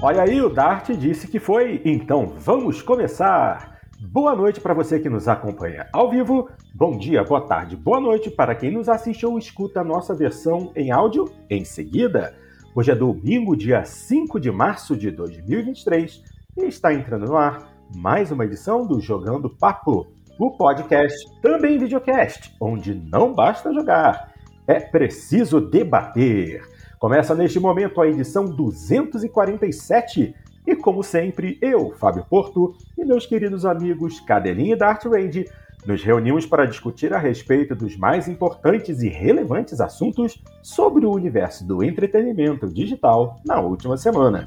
Olha aí, o Dart disse que foi, então vamos começar! Boa noite para você que nos acompanha ao vivo, bom dia, boa tarde, boa noite para quem nos assiste ou escuta a nossa versão em áudio em seguida. Hoje é domingo, dia 5 de março de 2023 e está entrando no ar mais uma edição do Jogando Papo, o podcast, também videocast, onde não basta jogar, é preciso debater. Começa neste momento a edição 247 e, como sempre, eu, Fábio Porto, e meus queridos amigos Cadelinha e Dart Range nos reunimos para discutir a respeito dos mais importantes e relevantes assuntos sobre o universo do entretenimento digital na última semana.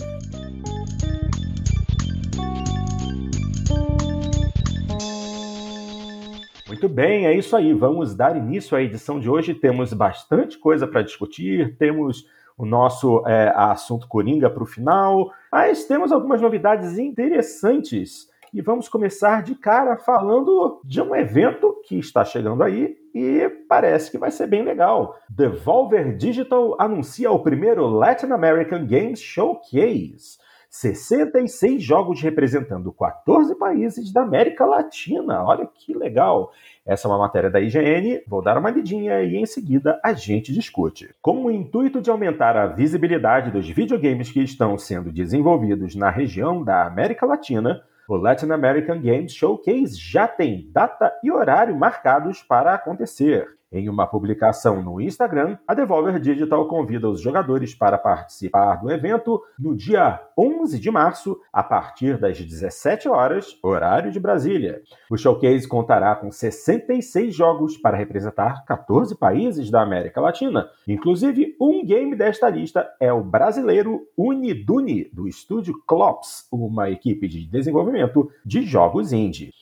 Muito bem, é isso aí. Vamos dar início à edição de hoje. Temos bastante coisa para discutir, temos o nosso é, assunto Coringa para o final, mas temos algumas novidades interessantes. E vamos começar de cara falando de um evento que está chegando aí e parece que vai ser bem legal. Devolver Digital anuncia o primeiro Latin American Games Showcase. 66 jogos representando 14 países da América Latina. Olha que legal. Essa é uma matéria da IGN, vou dar uma lidinha e em seguida a gente discute. Com o intuito de aumentar a visibilidade dos videogames que estão sendo desenvolvidos na região da América Latina, o Latin American Games Showcase já tem data e horário marcados para acontecer. Em uma publicação no Instagram, a Devolver Digital convida os jogadores para participar do evento no dia 11 de março, a partir das 17 horas, horário de Brasília. O showcase contará com 66 jogos para representar 14 países da América Latina. Inclusive, um game desta lista é o brasileiro Uniduni, do estúdio Clops, uma equipe de desenvolvimento de jogos indie.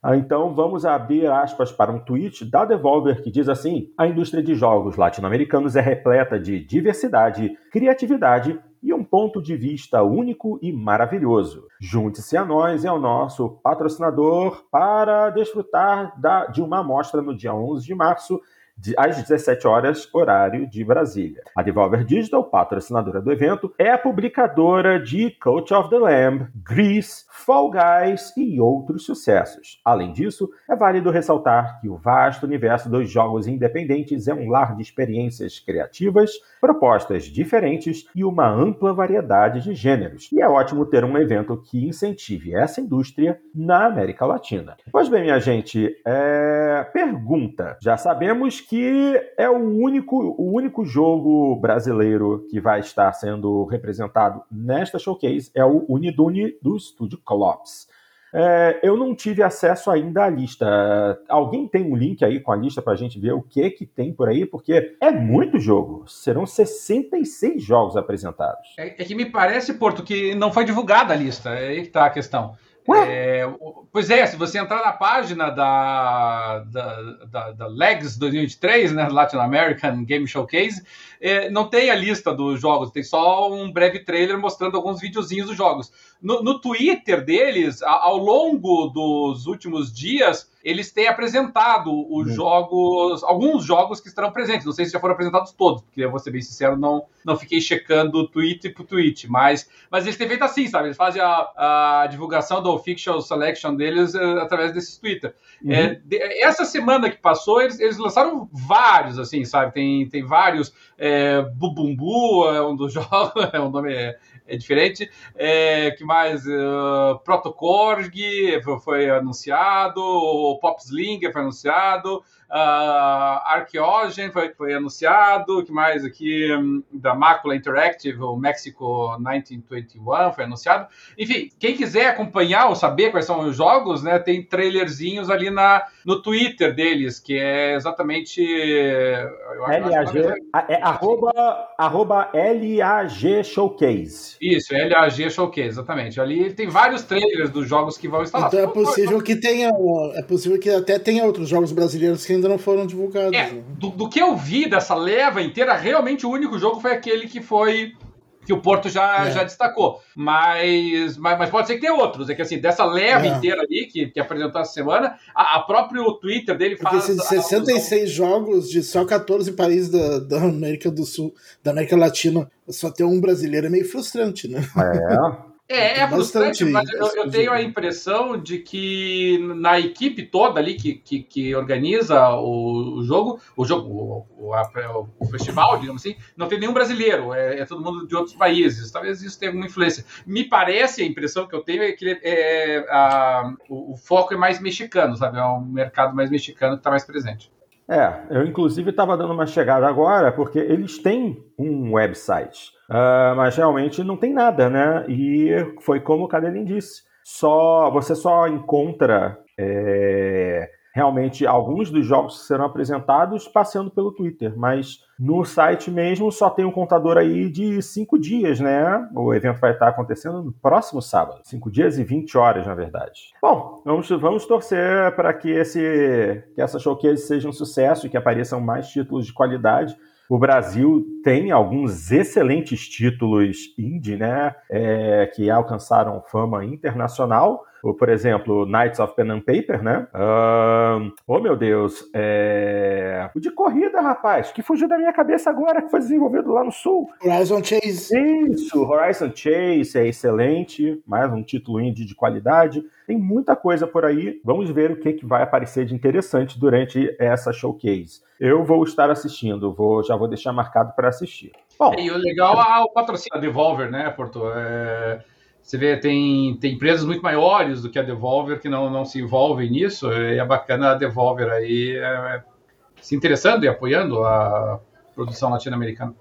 Ah, então vamos abrir aspas para um tweet da Devolver que diz assim: A indústria de jogos latino-americanos é repleta de diversidade, criatividade e um ponto de vista único e maravilhoso. Junte-se a nós e ao nosso patrocinador para desfrutar da, de uma amostra no dia 11 de março às 17 horas, horário de Brasília. A Devolver Digital, patrocinadora do evento, é a publicadora de Coach of the Lamb, Grease, Fall Guys e outros sucessos. Além disso, é válido ressaltar que o vasto universo dos jogos independentes é um lar de experiências criativas, propostas diferentes e uma ampla variedade de gêneros. E é ótimo ter um evento que incentive essa indústria na América Latina. Pois bem, minha gente, é... pergunta. Já sabemos que é o único, o único jogo brasileiro que vai estar sendo representado nesta showcase é o Unidune do estúdio Colops. É, eu não tive acesso ainda à lista. Alguém tem um link aí com a lista para a gente ver o que que tem por aí? Porque é muito jogo. Serão 66 jogos apresentados. É, é que me parece, Porto, que não foi divulgada a lista. É aí que está a questão. É, pois é, se você entrar na página da, da, da, da Legs 2023, né, Latin American Game Showcase, é, não tem a lista dos jogos, tem só um breve trailer mostrando alguns videozinhos dos jogos. No, no Twitter deles, ao longo dos últimos dias, eles têm apresentado os uhum. jogos, alguns jogos que estarão presentes. Não sei se já foram apresentados todos, porque eu vou ser bem sincero, não, não fiquei checando tweet por tweet, mas, mas eles têm feito assim, sabe? Eles fazem a, a divulgação do official selection deles uh, através desses Twitter. Uhum. É, de, essa semana que passou, eles, eles lançaram vários, assim, sabe? Tem, tem vários. É, Bubumbu é um dos jogos, é um nome. É, é diferente. É, que mais? Uh, Protocorg foi anunciado, o Popslinger foi anunciado, Uh, Archeogen foi, foi anunciado, que mais aqui um, da Macula Interactive, o México 1921 foi anunciado. Enfim, quem quiser acompanhar ou saber quais são os jogos, né, tem trailerzinhos ali na, no Twitter deles, que é exatamente. LAG, é, é, arroba, arroba LAG Showcase. Isso, LAG Showcase, exatamente. Ali tem vários trailers dos jogos que vão estar lá. Então é possível que tenha. É possível que até tenha outros jogos brasileiros que ainda não foram divulgados. É, né? do, do, que eu vi dessa leva inteira, realmente o único jogo foi aquele que foi que o Porto já, é. já destacou. Mas, mas, mas, pode ser que tenha outros. É que assim, dessa leve é. inteira ali que, que apresentou essa semana, a, a próprio Twitter dele faz. Porque 66 a... jogos de só 14 países da, da América do Sul, da América Latina, só ter um brasileiro é meio frustrante, né? É. É, é frustrante, mas eu, eu, tenho a impressão de que na equipe toda ali que, que, que organiza o, o, jogo, o jogo, o, o, o, festival, digamos assim, não tem nenhum brasileiro, é, é, todo mundo de outros países. Talvez isso tenha alguma influência. Me parece, a impressão que eu tenho é que é, a, o, foco é mais mexicano, sabe? É um mercado mais mexicano que está mais presente. É, eu inclusive estava dando uma chegada agora, porque eles têm um website. Uh, mas realmente não tem nada, né? E foi como o Cadelin disse. Só, você só encontra é, realmente alguns dos jogos que serão apresentados passando pelo Twitter, mas no site mesmo só tem um contador aí de cinco dias, né? O evento vai estar acontecendo no próximo sábado, cinco dias e 20 horas, na verdade. Bom, vamos, vamos torcer para que, esse, que essa showcase seja um sucesso e que apareçam mais títulos de qualidade o Brasil tem alguns excelentes títulos indie, né? É, que alcançaram fama internacional. Por exemplo, Knights of Pen and Paper, né? Um, oh, meu Deus. É... O de corrida, rapaz, que fugiu da minha cabeça agora, que foi desenvolvido lá no Sul. Horizon Chase. Isso, Horizon Chase é excelente. Mais um título indie de qualidade. Tem muita coisa por aí. Vamos ver o que, que vai aparecer de interessante durante essa showcase. Eu vou estar assistindo, vou, já vou deixar marcado para assistir. Bom, e o legal é o patrocínio da Devolver, né, Porto? É, você vê, tem, tem empresas muito maiores do que a Devolver que não, não se envolvem nisso, e é bacana a Devolver aí é, se interessando e apoiando a produção latino-americana.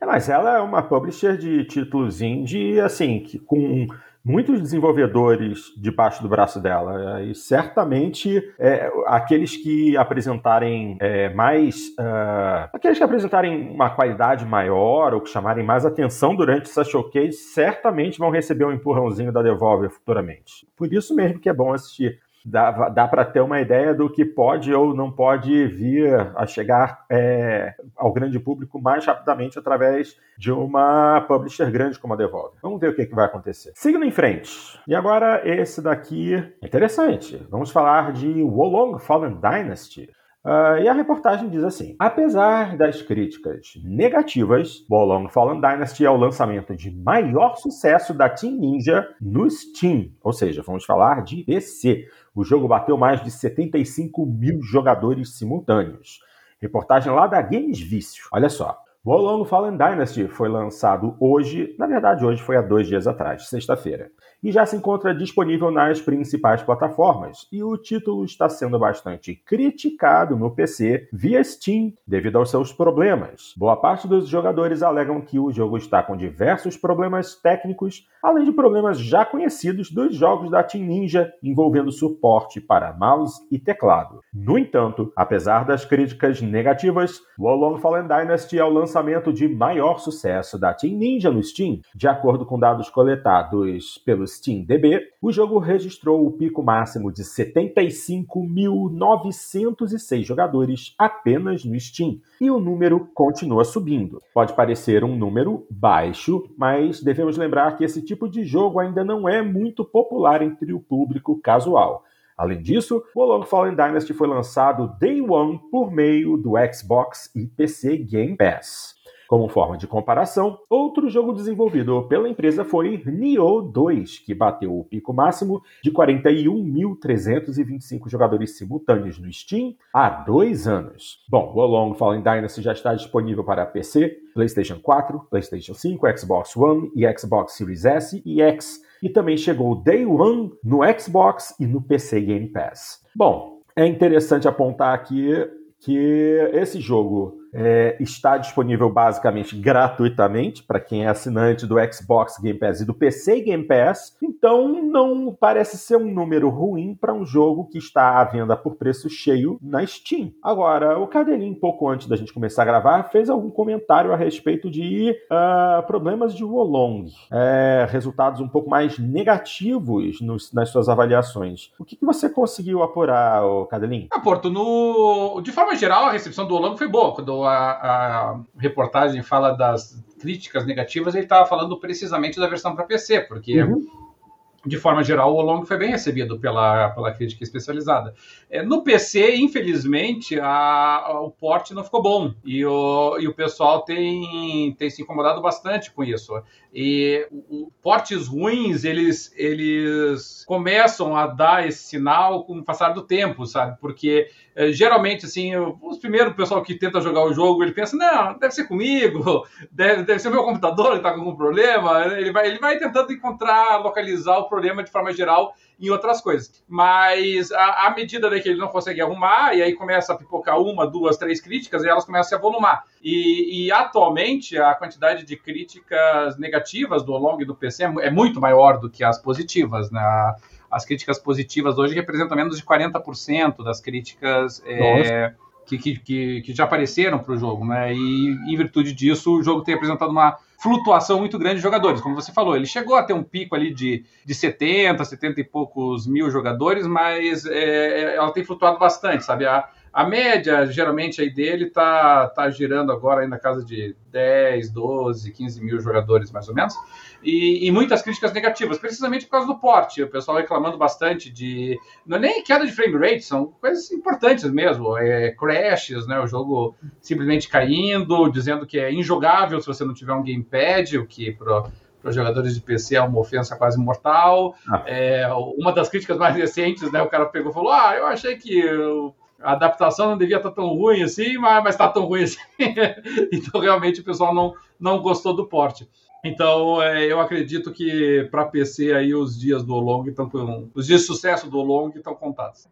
É, mas ela é uma publisher de títulos indie, assim, que com muitos desenvolvedores debaixo do braço dela. E certamente é, aqueles que apresentarem é, mais. Uh, aqueles que apresentarem uma qualidade maior ou que chamarem mais atenção durante essa showcase, certamente vão receber um empurrãozinho da Devolver futuramente. Por isso mesmo que é bom assistir dá, dá para ter uma ideia do que pode ou não pode vir a chegar é, ao grande público mais rapidamente através de uma publisher grande como a Devolver. Vamos ver o que, que vai acontecer. Seguindo em frente. E agora esse daqui é interessante. Vamos falar de Wolong Fallen Dynasty. Uh, e a reportagem diz assim: apesar das críticas negativas, Bolong Fallen Dynasty é o lançamento de maior sucesso da Team Ninja no Steam, ou seja, vamos falar de PC. O jogo bateu mais de 75 mil jogadores simultâneos. Reportagem lá da Games Vício. Olha só. Wolong Fallen Dynasty foi lançado hoje, na verdade hoje foi há dois dias atrás, sexta-feira e já se encontra disponível nas principais plataformas. E o título está sendo bastante criticado no PC via Steam devido aos seus problemas. Boa parte dos jogadores alegam que o jogo está com diversos problemas técnicos, além de problemas já conhecidos dos jogos da Team Ninja envolvendo suporte para mouse e teclado. No entanto, apesar das críticas negativas, Wolong Fallen Dynasty é o lançamento de maior sucesso da Team Ninja no Steam, de acordo com dados coletados pelos SteamDB, o jogo registrou o pico máximo de 75.906 jogadores apenas no Steam, e o número continua subindo. Pode parecer um número baixo, mas devemos lembrar que esse tipo de jogo ainda não é muito popular entre o público casual. Além disso, o Long Fallen Dynasty foi lançado Day One por meio do Xbox e PC Game Pass. Como forma de comparação, outro jogo desenvolvido pela empresa foi Nioh 2, que bateu o pico máximo de 41.325 jogadores simultâneos no Steam há dois anos. Bom, o Long Fallen Dynasty já está disponível para PC, PlayStation 4, PlayStation 5, Xbox One e Xbox Series S e X, e também chegou Day One no Xbox e no PC Game Pass. Bom, é interessante apontar aqui que esse jogo é, está disponível basicamente gratuitamente para quem é assinante do Xbox Game Pass e do PC Game Pass. Então não parece ser um número ruim para um jogo que está à venda por preço cheio na Steam. Agora, o Cadelinho, pouco antes da gente começar a gravar, fez algum comentário a respeito de uh, problemas de Wolong, é, resultados um pouco mais negativos nos, nas suas avaliações. O que, que você conseguiu apurar, Cadelinho? Ah, Porto, no... de forma geral, a recepção do Wolong foi boa. Quando a, a reportagem fala das críticas negativas, ele estava falando precisamente da versão para PC, porque uhum de forma geral, o Long foi bem recebido pela, pela crítica especializada. É, no PC, infelizmente, a, a, o porte não ficou bom e o, e o pessoal tem, tem se incomodado bastante com isso. E o, portes ruins, eles, eles começam a dar esse sinal com o passar do tempo, sabe? Porque é, geralmente, assim, os primeiros pessoal que tenta jogar o jogo, ele pensa, não, deve ser comigo, deve, deve ser o meu computador que está com algum problema. Ele vai, ele vai tentando encontrar, localizar o problema de forma geral em outras coisas. Mas à medida que ele não consegue arrumar, e aí começa a pipocar uma, duas, três críticas, e elas começam a se avolumar. E, e atualmente a quantidade de críticas negativas do Long e do PC é, é muito maior do que as positivas, né? As críticas positivas hoje representam menos de 40% das críticas é, que, que, que, já apareceram para o jogo, né? E em virtude disso, o jogo tem apresentado uma flutuação muito grande de jogadores. Como você falou, ele chegou a ter um pico ali de, de 70, 70 e poucos mil jogadores, mas é, ela tem flutuado bastante, sabe? A, a média, geralmente, aí dele tá, tá girando agora aí na casa de 10, 12, 15 mil jogadores, mais ou menos e, e, muitas críticas negativas, precisamente por causa do porte. O pessoal reclamando bastante de. Não é nem queda de frame rate, são coisas importantes mesmo. É, crashes, né? O jogo simplesmente caindo, dizendo que é injogável se você não tiver um gamepad, o que para os jogadores de PC é uma ofensa quase mortal. Ah. É, uma das críticas mais recentes, né? O cara pegou e falou: Ah, eu achei que. A adaptação não devia estar tão ruim assim, mas está tão ruim assim. então, realmente, o pessoal não, não gostou do porte. Então, é, eu acredito que para PC aí os dias do Long estão com. Os dias de sucesso do Long estão contados.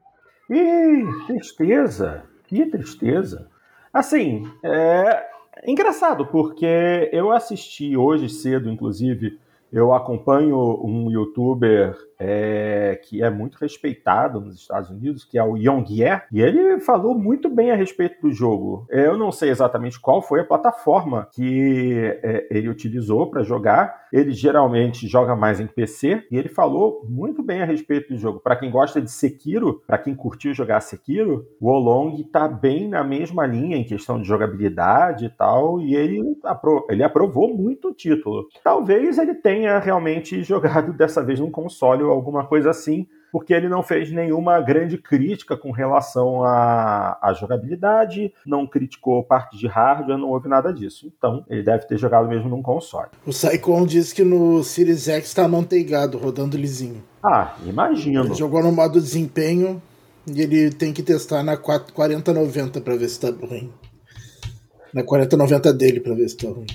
Ih, tristeza! Que tristeza! Assim, é engraçado, porque eu assisti hoje cedo, inclusive, eu acompanho um youtuber é, que é muito respeitado nos Estados Unidos, que é o Yongye, e ele falou muito bem a respeito do jogo. Eu não sei exatamente qual foi a plataforma que é, ele utilizou para jogar. Ele geralmente joga mais em PC e ele falou muito bem a respeito do jogo. Para quem gosta de Sekiro, para quem curtiu jogar Sekiro, o Olong está bem na mesma linha em questão de jogabilidade e tal, e ele, apro ele aprovou muito o título. Talvez ele tenha realmente jogado dessa vez num console alguma coisa assim, porque ele não fez nenhuma grande crítica com relação à, à jogabilidade, não criticou parte de hardware, não houve nada disso. Então, ele deve ter jogado mesmo num console. O Saikon disse que no Series X está manteigado, rodando lisinho. Ah, imagino. Ele jogou no modo desempenho e ele tem que testar na 4090 para ver se está ruim. Na 4090 dele para ver se está ruim.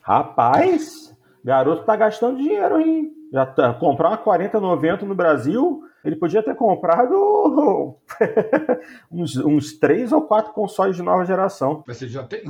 Rapaz, garoto tá gastando dinheiro, hein? Já tá, comprar uma 4090 no Brasil, ele podia ter comprado uns, uns três ou quatro consoles de nova geração. Mas ele já tem?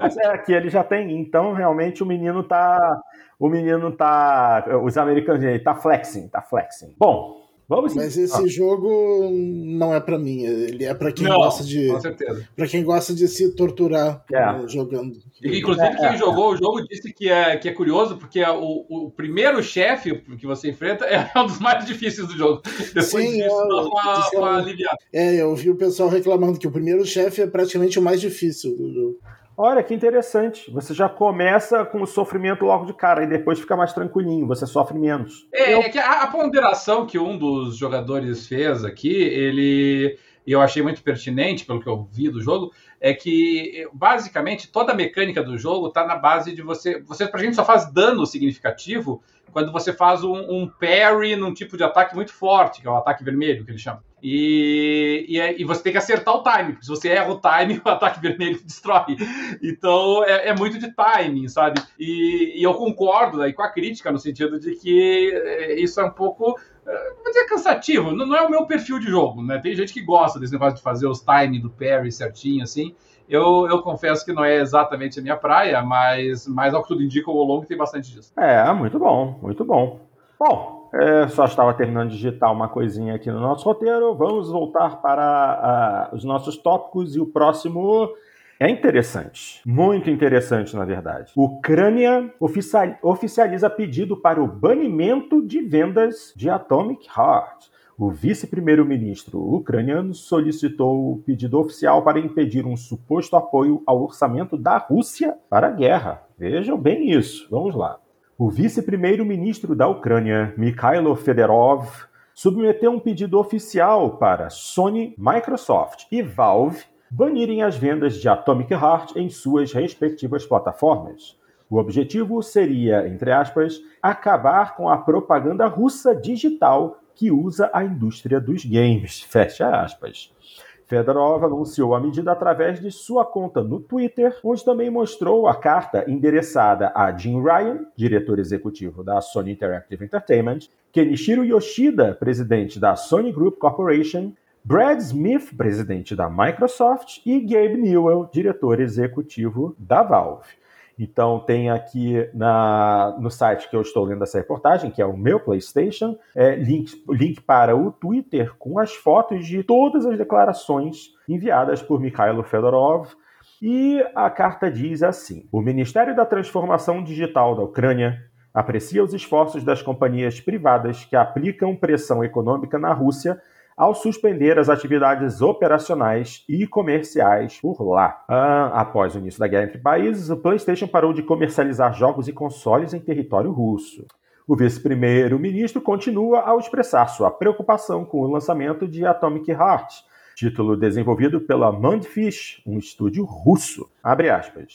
Mas é, aqui ele já tem. Então, realmente, o menino tá. O menino tá. Os americanos, ele tá flexing, tá flexing. Bom, Vamos Mas esse ah. jogo não é para mim. Ele é para quem não, gosta de. Com certeza. Para quem gosta de se torturar é. jogando. Inclusive, é, quem é. jogou o jogo disse que é, que é curioso, porque é o, o primeiro chefe que você enfrenta é um dos mais difíceis do jogo. Depois Sim, disso, eu, dá uma, uma aliviada. É, eu vi o pessoal reclamando que o primeiro chefe é praticamente o mais difícil do jogo. Olha que interessante. Você já começa com o sofrimento logo de cara e depois fica mais tranquilinho, você sofre menos. É, eu... é que a, a, ponderação que um dos jogadores fez aqui, ele. E eu achei muito pertinente, pelo que eu vi do jogo, é que basicamente toda a mecânica do jogo está na base de você. Você, pra gente, só faz dano significativo quando você faz um, um parry num tipo de ataque muito forte, que é o ataque vermelho que ele chama. E, e, é, e, você tem que acertar o time, porque se você erra o time, o ataque vermelho destrói. Então é, é muito de timing, sabe? E, e, eu concordo aí com a crítica, no sentido de que é, isso é um pouco. É, vou dizer cansativo, não, é o meu perfil de jogo, né? Tem gente que gosta desse negócio de fazer os timing do parry certinho, assim. Eu, eu confesso que não é exatamente a minha praia, mas, mas ao que tudo indica, o Long tem bastante disso. É, muito bom, muito bom. Bom, é, só estava terminando de digitar uma coisinha aqui no nosso roteiro. Vamos voltar para uh, os nossos tópicos e o próximo é interessante, muito interessante, na verdade. Ucrânia oficializa pedido para o banimento de vendas de Atomic Heart. o vice-primeiro-ministro ucraniano solicitou o pedido oficial para impedir um suposto apoio ao orçamento da Rússia para a guerra. Vejam bem isso. Vamos lá. O vice-primeiro-ministro da Ucrânia, Mikhailo Fedorov, submeteu um pedido oficial para Sony, Microsoft e Valve banirem as vendas de Atomic Heart em suas respectivas plataformas. O objetivo seria, entre aspas, acabar com a propaganda russa digital que usa a indústria dos games. Fecha aspas. Fedorov anunciou a medida através de sua conta no Twitter, onde também mostrou a carta endereçada a Jim Ryan, diretor executivo da Sony Interactive Entertainment, Kenichiro Yoshida, presidente da Sony Group Corporation, Brad Smith, presidente da Microsoft, e Gabe Newell, diretor executivo da Valve. Então tem aqui na, no site que eu estou lendo essa reportagem, que é o meu PlayStation, é, link, link para o Twitter com as fotos de todas as declarações enviadas por Mikhailo Fedorov. E a carta diz assim: O Ministério da Transformação Digital da Ucrânia aprecia os esforços das companhias privadas que aplicam pressão econômica na Rússia ao suspender as atividades operacionais e comerciais por lá. Ah, após o início da guerra entre países, o PlayStation parou de comercializar jogos e consoles em território russo. O vice-primeiro-ministro continua ao expressar sua preocupação com o lançamento de Atomic Heart, título desenvolvido pela Mundfish, um estúdio russo.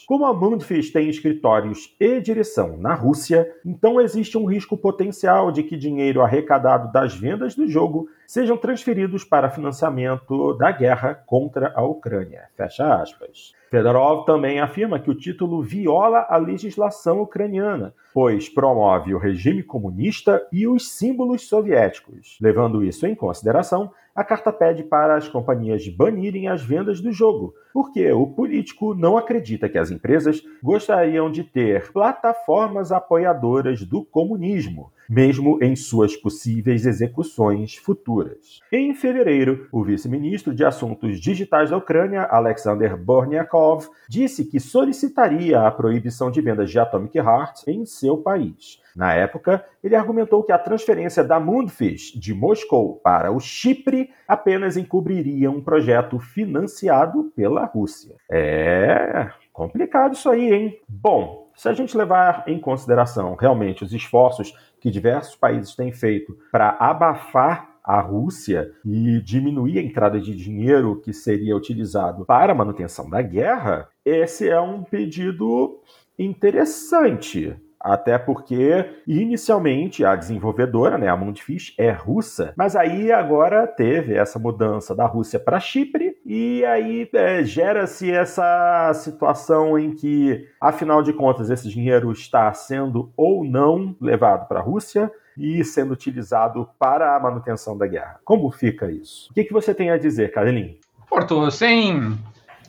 Como a Mundfish tem escritórios e direção na Rússia, então existe um risco potencial de que dinheiro arrecadado das vendas do jogo sejam transferidos para financiamento da guerra contra a Ucrânia. Fecha aspas. Fedorov também afirma que o título viola a legislação ucraniana, pois promove o regime comunista e os símbolos soviéticos. Levando isso em consideração, a carta pede para as companhias banirem as vendas do jogo, porque o político não acredita que as empresas gostariam de ter plataformas apoiadoras do comunismo, mesmo em suas possíveis execuções futuras. Em fevereiro, o vice-ministro de Assuntos Digitais da Ucrânia, Alexander Borniakov, disse que solicitaria a proibição de vendas de Atomic Heart em seu país. Na época, ele argumentou que a transferência da Moonfish de Moscou para o Chipre apenas encobriria um projeto financiado pela Rússia. É complicado isso aí, hein? Bom, se a gente levar em consideração realmente os esforços que diversos países têm feito para abafar a Rússia e diminuir a entrada de dinheiro que seria utilizado para a manutenção da guerra, esse é um pedido interessante. Até porque, inicialmente, a desenvolvedora, né, a Mundfish, é russa, mas aí agora teve essa mudança da Rússia para Chipre, e aí é, gera-se essa situação em que, afinal de contas, esse dinheiro está sendo ou não levado para a Rússia e sendo utilizado para a manutenção da guerra. Como fica isso? O que, que você tem a dizer, Carolina? Porto, sem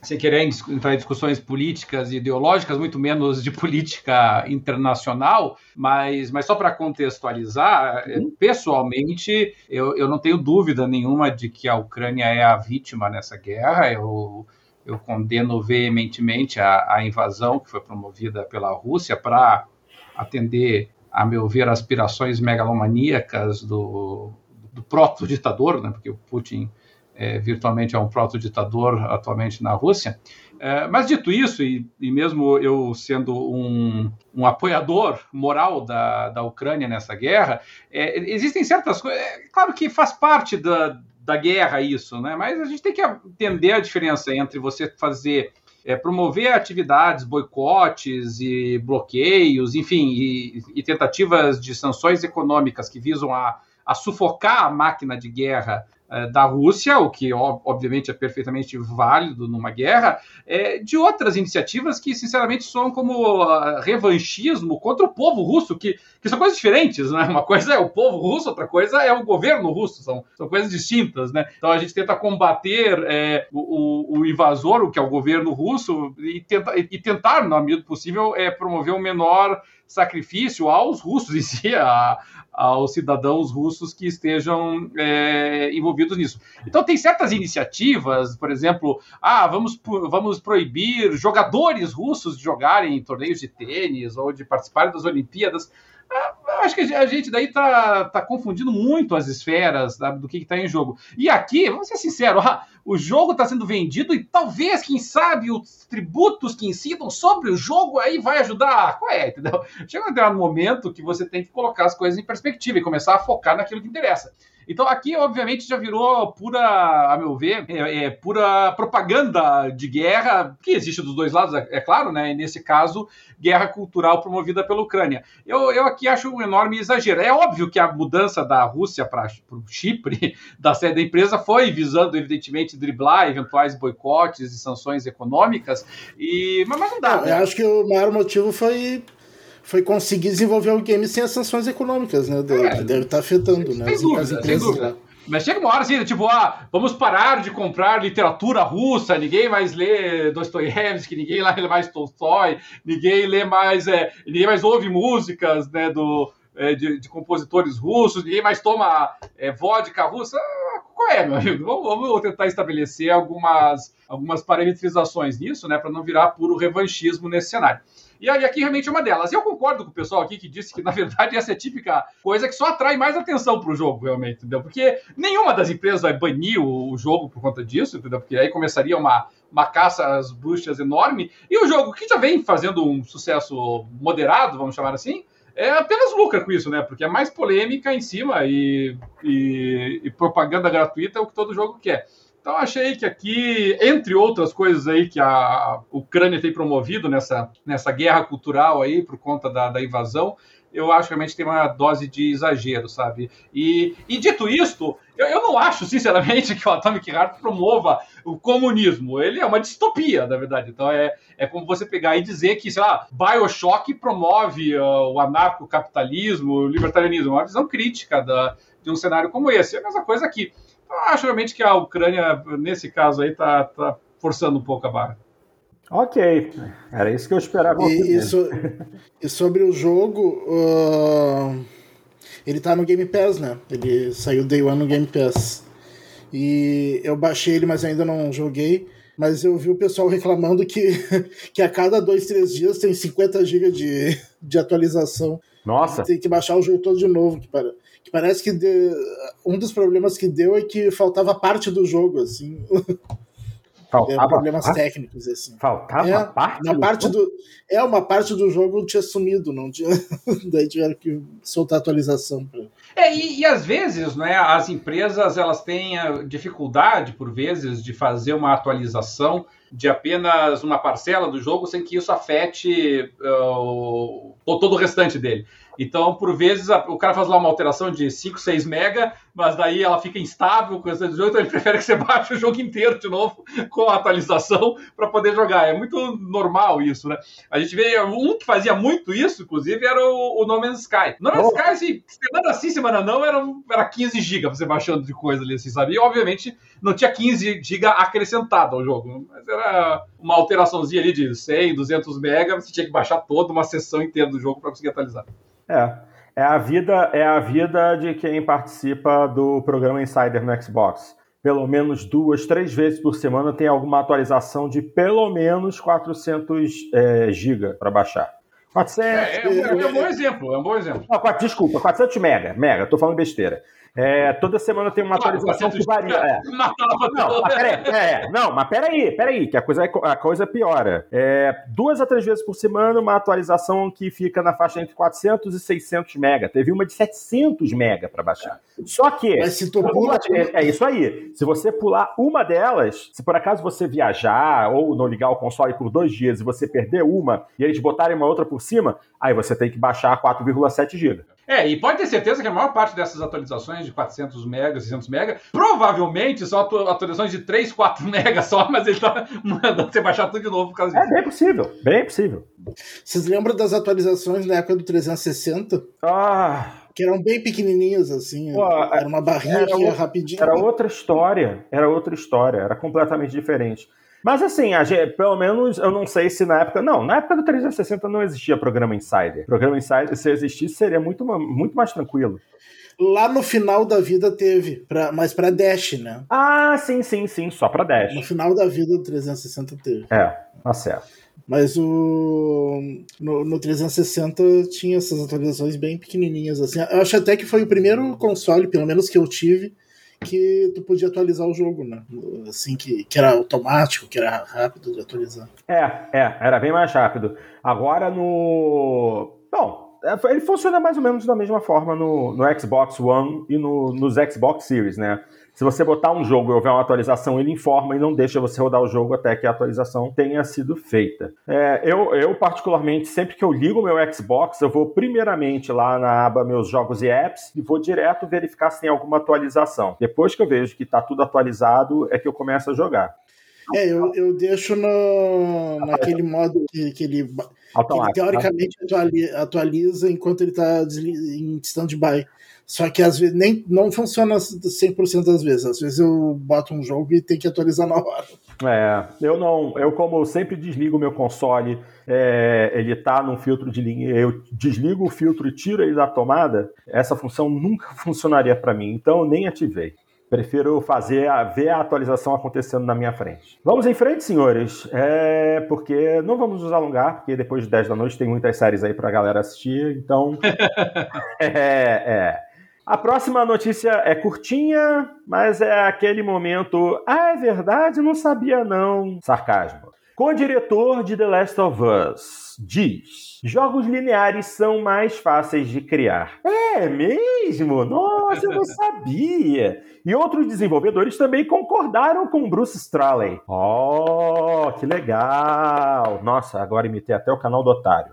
sem querer entrar em discussões políticas e ideológicas, muito menos de política internacional, mas, mas só para contextualizar, uhum. pessoalmente, eu, eu não tenho dúvida nenhuma de que a Ucrânia é a vítima nessa guerra. Eu, eu condeno veementemente a, a invasão que foi promovida pela Rússia para atender, a meu ver, aspirações megalomaníacas do, do proto-ditador, né, porque o Putin é, virtualmente é um proto-ditador atualmente na Rússia. É, mas dito isso, e, e mesmo eu sendo um, um, apoiador moral da, da Ucrânia nessa guerra, é, existem certas coisas. É, claro que faz parte da, da guerra isso, né? mas a gente tem que entender a diferença entre você fazer. É, promover atividades, boicotes e bloqueios, enfim, e, e, tentativas de sanções econômicas que visam a, a sufocar a máquina de guerra da Rússia, o que obviamente é perfeitamente válido numa guerra, é, de outras iniciativas que, sinceramente, soam como uh, revanchismo contra o povo russo, que, que são coisas diferentes, né? Uma coisa é o povo russo, outra coisa é o governo russo, são, são coisas distintas, né? Então a gente tenta combater é, o, o, invasor, o que é o governo russo, e, tenta, e tentar, na medida possível, é, promover um menor sacrifício aos russos em si, a, aos cidadãos russos que estejam é, envolvidos nisso. Então tem certas iniciativas, por exemplo, ah, vamos, vamos proibir jogadores russos de jogarem em torneios de tênis ou de participarem das Olimpíadas. Ah, acho que a gente daí tá, tá confundindo muito as esferas tá, do que está em jogo. E aqui, vamos ser sinceros, o jogo está sendo vendido e talvez, quem sabe, os tributos que incidam sobre o jogo aí vai ajudar. Qual é, entendeu? Chega um momento que você tem que colocar as coisas em perspectiva e começar a focar naquilo que interessa. Então aqui, obviamente, já virou pura, a meu ver, é, é pura propaganda de guerra, que existe dos dois lados, é, é, claro, né? E nesse caso, guerra cultural promovida pela Ucrânia. Eu, eu aqui acho um enorme exagero. É óbvio que a mudança da Rússia para o Chipre, da sede da empresa, foi visando, evidentemente, driblar eventuais boicotes e sanções econômicas, e... mas, mas não dá. né? Eu acho que o maior motivo foi foi conseguir desenvolver o game sem as sanções econômicas, né? É, deve estar tá afetando, né? Sem dúvida, sem dúvida. Mas chega uma hora assim, tipo, ah, vamos parar de comprar literatura russa, ninguém mais lê Dostoiévski, ninguém lê mais Tolstói, ninguém lê mais, é, ninguém mais ouve músicas, né, do, é, de, de, compositores russos, ninguém mais toma é, vodka russa. Ah, qual é, meu amigo? Vamos, vamos, tentar estabelecer algumas, algumas parametrizações nisso, né, para não virar puro revanchismo nesse cenário. E aqui realmente é uma delas. Eu concordo com o pessoal aqui que disse que, na verdade, essa é a típica coisa que só atrai mais atenção para o jogo, realmente, entendeu? Porque nenhuma das empresas vai banir o, jogo por conta disso, entendeu? Porque aí começaria uma, uma caça às bruxas enorme. E o jogo, que já vem fazendo um sucesso moderado, vamos chamar assim, é apenas lucra com isso, né? Porque é mais polêmica em cima e, e, e propaganda gratuita é o que todo jogo quer. Então achei que aqui, entre outras coisas aí que a Ucrânia tem promovido nessa, nessa guerra cultural aí por conta da, da invasão, eu acho que realmente tem uma dose de exagero, sabe? E, e dito isto, eu, eu, não acho, sinceramente, que o Atomic Heart promova o comunismo. Ele é uma distopia, na verdade. Então é, é como você pegar e dizer que, sei lá, Bioshock promove uh, o anarcocapitalismo, o libertarianismo. É uma visão crítica da, de um cenário como esse. É a mesma coisa aqui. Eu acho realmente que a Ucrânia, nesse caso aí, está tá forçando um pouco a barra. Ok, era isso que eu esperava. E, e, so, e sobre o jogo, uh, ele tá no Game Pass, né? Ele saiu Day One no Game Pass. E eu baixei ele, mas ainda não joguei. Mas eu vi o pessoal reclamando que, que a cada dois, três dias tem 50 GB de, de atualização. Nossa! Tem que baixar o jogo todo de novo. Que para, que parece que de, um dos problemas que deu é que faltava parte do jogo, assim. Faltava é, problemas parte? técnicos, assim. Faltava é, parte? Na parte do, é, uma parte do jogo tinha sumido, não tinha. Daí tiveram que soltar atualização. Pra... É, e, e, às vezes, né, as empresas elas têm dificuldade, por vezes, de fazer uma atualização de apenas uma parcela do jogo sem que isso afete uh, todo o restante dele. Então, por vezes, o cara faz lá uma alteração de 5, 6 mega, mas daí ela fica instável com essa 18, então ele prefere que você baixe o jogo inteiro de novo com a atualização para poder jogar. É muito normal isso, né? A gente vê um que fazia muito isso, inclusive, era o, o No Man's Sky. No Man's oh. Sky, assim, semana sim, semana não, era, era 15 GB você baixando de coisa ali, assim, sabe? E, obviamente, não tinha 15 GB acrescentado ao jogo, mas era uma alteraçãozinha ali de 100, 200 mega, você tinha que baixar toda uma sessão inteira do jogo para conseguir atualizar. É. É a vida, é a vida de quem participa do programa Insider no Xbox. Pelo menos duas, três vezes por semana tem alguma atualização de pelo menos 400 é, GB para baixar. 400. É, é, um, é, um bom exemplo, é um bom exemplo. Não, desculpa, 400 mega, mega, tô falando besteira. É, toda semana tem uma atualização que varia. É. Não, mas peraí, é, não, mas peraí, peraí, que a coisa, é, a coisa piora. É, duas a três vezes por semana, uma atualização que fica na faixa entre 400 e 600 mega. Teve uma de 700 mega para baixar. Só que. Mas se tu pula... é, é isso aí. Se você pular uma delas, se por acaso você viajar ou não ligar o console por dois dias e você perder uma e eles botarem uma outra por cima, aí você tem que baixar 4,7 GB. É, e pode ter certeza que a maior parte dessas atualizações de 400 MB, 600 MB, provavelmente são atualizações de 3, 4 MB só, mas ele tá mandando você baixar tudo de novo por causa é disso. É bem possível, bem possível. Vocês lembram das atualizações na época do 360? Ah... Que eram bem pequenininhas, assim. Pô, era uma barrinha que ia rapidinho. Era outra história, era outra história, era completamente diferente. Mas assim, gente, pelo menos eu não sei se na época. Não, na época do 360 não existia programa Insider. Programa Insider, se existisse, seria muito, muito mais tranquilo. Lá no final da vida teve, pra, mas pra Dash, né? Ah, sim, sim, sim, só pra Dash. No final da vida do 360 teve. É, tá certo. Mas o no, no 360 tinha essas atualizações bem pequenininhas assim. Eu acho até que foi o primeiro console, pelo menos que eu tive, que tu podia atualizar o jogo, né? Assim, que, que era automático, que era rápido de atualizar. É, é, era bem mais rápido. Agora no. Bom, é, ele funciona mais ou menos da mesma forma no, no Xbox One e no, nos Xbox Series, né? Se você botar um jogo e houver uma atualização, ele informa e não deixa você rodar o jogo até que a atualização tenha sido feita. É, eu, eu, particularmente, sempre que eu ligo o meu Xbox, eu vou primeiramente lá na aba Meus Jogos e Apps e vou direto verificar se tem alguma atualização. Depois que eu vejo que está tudo atualizado, é que eu começo a jogar. É, eu, eu deixo no, naquele modo que, que ele, que ele né? teoricamente atualiza, atualiza enquanto ele está em stand-by. Só que às vezes nem, não funciona 100% das vezes. Às vezes eu boto um jogo e tem que atualizar na hora. É, eu não. Eu, como eu sempre desligo o meu console, é, ele tá num filtro de linha, eu desligo o filtro e tiro ele da tomada, essa função nunca funcionaria para mim, então eu nem ativei. Prefiro fazer a, ver a atualização acontecendo na minha frente. Vamos em frente, senhores, é, porque não vamos nos alongar, porque depois de 10 da noite tem muitas séries aí pra galera assistir, então. é, é. A próxima notícia é curtinha, mas é aquele momento. Ah, é verdade? Não sabia, não. Sarcasmo. Co-diretor de The Last of Us diz: Jogos lineares são mais fáceis de criar. É mesmo? Nossa, eu não sabia. E outros desenvolvedores também concordaram com Bruce Straley. Oh, que legal! Nossa, agora imitei até o canal do Otário.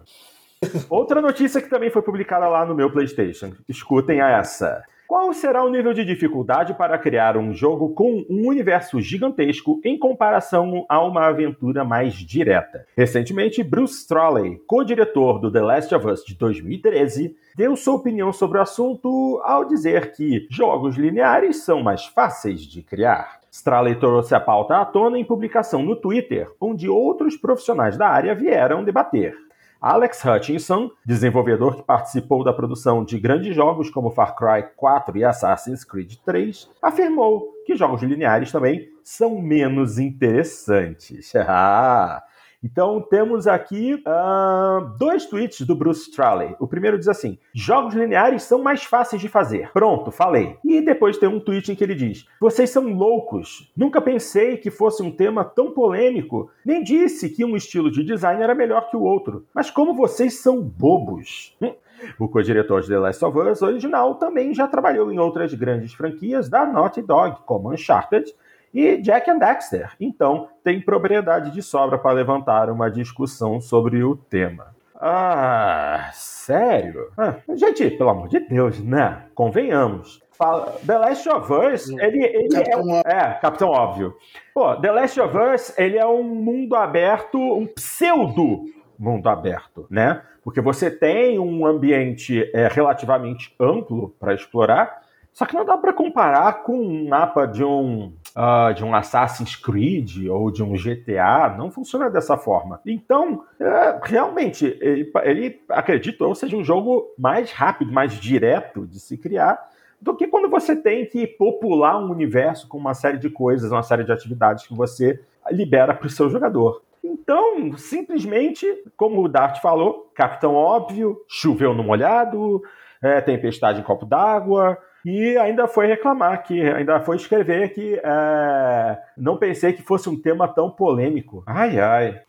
Outra notícia que também foi publicada lá no meu PlayStation. Escutem essa. Qual será o nível de dificuldade para criar um jogo com um universo gigantesco em comparação a uma aventura mais direta? Recentemente, Bruce Straley, co-diretor do The Last of Us de 2013, deu sua opinião sobre o assunto ao dizer que jogos lineares são mais fáceis de criar. Straley trouxe a pauta à tona em publicação no Twitter, onde outros profissionais da área vieram debater. Alex Hutchinson, desenvolvedor que participou da produção de grandes jogos como Far Cry 4 e Assassin's Creed 3, afirmou que jogos lineares também são menos interessantes. Ah, então temos aqui uh, dois tweets do Bruce Straley. O primeiro diz assim: jogos lineares são mais fáceis de fazer. Pronto, falei. E depois tem um tweet em que ele diz: vocês são loucos. Nunca pensei que fosse um tema tão polêmico. Nem disse que um estilo de design era melhor que o outro. Mas como vocês são bobos. Hum. O co-diretor de The Last of Us original também já trabalhou em outras grandes franquias da Naughty Dog, como Uncharted e Jack and Dexter. Então, tem propriedade de sobra para levantar uma discussão sobre o tema. Ah, sério? Ah, gente, pelo amor de Deus, né? Convenhamos. Fala, The Last of Us, ele, ele Capitão é, é, Capitão Óbvio. Pô, The Last of Us, ele é um mundo aberto, um pseudo mundo aberto, né? Porque você tem um ambiente é, relativamente amplo para explorar, só que não dá para comparar com um mapa de um uh, de um Assassin's Creed ou de um GTA, não funciona dessa forma. Então, é, realmente, ele, ele acredito eu seja um jogo mais rápido, mais direto de se criar do que quando você tem que popular um universo com uma série de coisas, uma série de atividades que você libera para o seu jogador. Então, simplesmente, como o Dart falou, Capitão Óbvio, choveu no molhado, é, tempestade em copo d'água, e ainda foi reclamar que, ainda foi escrever que é, não pensei que fosse um tema tão polêmico. Ai, ai.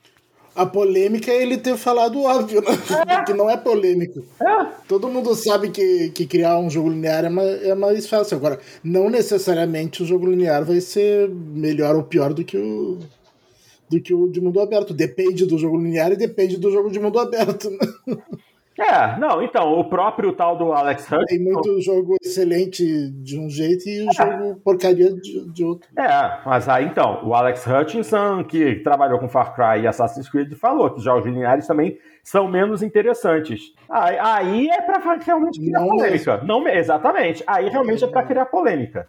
A polêmica é ele ter falado óbvio, né? É. que não é polêmico. É. Todo mundo sabe que, que criar um jogo linear é mais, é mais fácil. Agora, não necessariamente o jogo linear vai ser melhor ou pior do que o do que o de mundo aberto. Depende do jogo linear e depende do jogo de mundo aberto. Né? É, não, então, o próprio tal do Alex Hutchinson... Tem muito jogo excelente de um jeito e o é. jogo porcaria de, de, outro. É, mas aí então, o Alex Hutchinson, que trabalhou com Far Cry e Assassin's Creed, falou que jogos lineares também são menos interessantes. Aí, aí é pra realmente criar não polêmica. Mesmo. Não, exatamente, aí realmente é pra criar polêmica.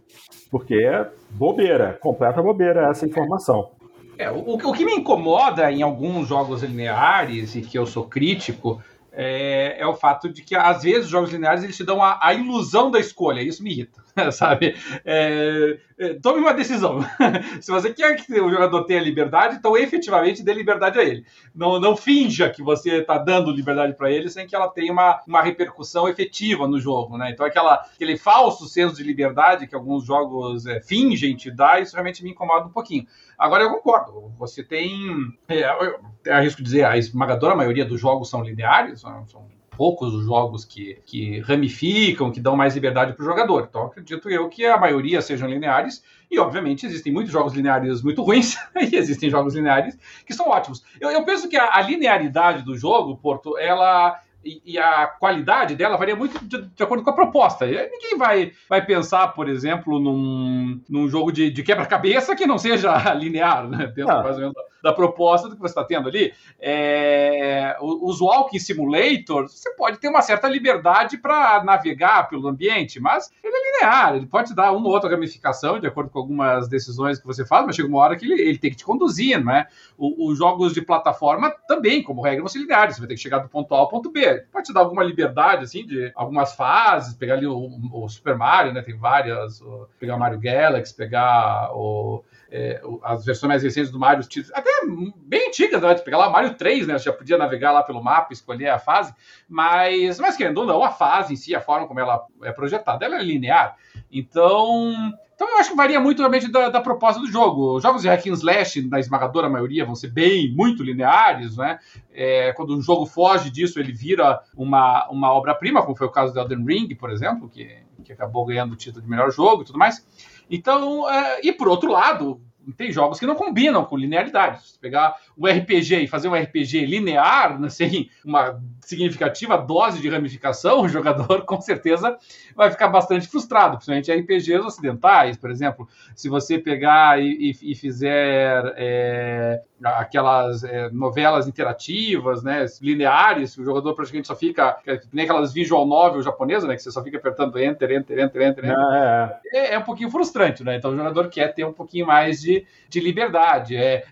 Porque é bobeira, completa bobeira essa informação. É, o, o que me incomoda em alguns jogos lineares, e que eu sou crítico, é, é, o fato de que às vezes os jogos lineares eles te dão a, a ilusão da escolha, isso me irrita, sabe? É, tome uma decisão. Se você quer que o jogador tenha liberdade, então efetivamente dê liberdade a ele. Não, não finja que você está dando liberdade para ele sem que ela tenha uma, uma repercussão efetiva no jogo, né? Então aquela, aquele falso senso de liberdade que alguns jogos é, fingem te dar, isso realmente me incomoda um pouquinho. Agora eu concordo, você tem, é, eu arrisco dizer, a esmagadora maioria dos jogos são lineares, são poucos os jogos que, que ramificam, que dão mais liberdade para o jogador. Então, acredito eu que a maioria sejam lineares. E, obviamente, existem muitos jogos lineares muito ruins e existem jogos lineares que são ótimos. Eu, eu penso que a, a, linearidade do jogo, Porto, ela. E, e a qualidade dela varia muito de, de, acordo com a proposta. Ninguém vai, vai pensar, por exemplo, num, num jogo de, de quebra-cabeça que não seja linear, né? Dentro ah. mais ou menos da proposta do que você está tendo ali. É, os Walking Simulators, você pode ter uma certa liberdade para navegar pelo ambiente, mas ele é linear, ele pode dar uma ou outra ramificação de acordo com algumas decisões que você faz, mas chega uma hora que ele, ele tem que te conduzir, não é? Os jogos de plataforma também, como regra, vão ser lineares, você vai ter que chegar do ponto A ao ponto B. Pode te dar alguma liberdade, assim, de algumas fases, pegar ali o, o Super Mario, né? Tem várias, o, pegar o Mario Galaxy, pegar o é, as versões mais recentes do Mario, até bem antigas, né? Pegar lá o Mario 3, né? Você já podia navegar lá pelo mapa, escolher a fase, mas, mas querendo ou não, a fase em si, a forma como ela é projetada, ela é linear. Então, então eu acho que varia muito realmente da, da proposta do jogo. Os jogos de hack and slash, na esmagadora maioria, vão ser bem, muito lineares, né? É, quando um jogo foge disso, ele vira uma, uma obra-prima, como foi o caso do Elden Ring, por exemplo, que, que acabou ganhando o título de melhor jogo e tudo mais. Então, é, e por outro lado, tem jogos que não combinam com linearidade. Se pegar um RPG e fazer um RPG linear, sem uma significativa dose de ramificação, o jogador com certeza vai ficar bastante frustrado, principalmente RPGs ocidentais, por exemplo. Se você pegar e, e, e fizer é, aquelas é, novelas interativas, né, lineares, o jogador praticamente só fica, nem aquelas visual novel japonesas, né, que você só fica apertando enter, enter, enter, enter, enter. É, é. é, um pouquinho frustrante, né? Então o jogador quer ter um pouquinho mais de, de liberdade. É,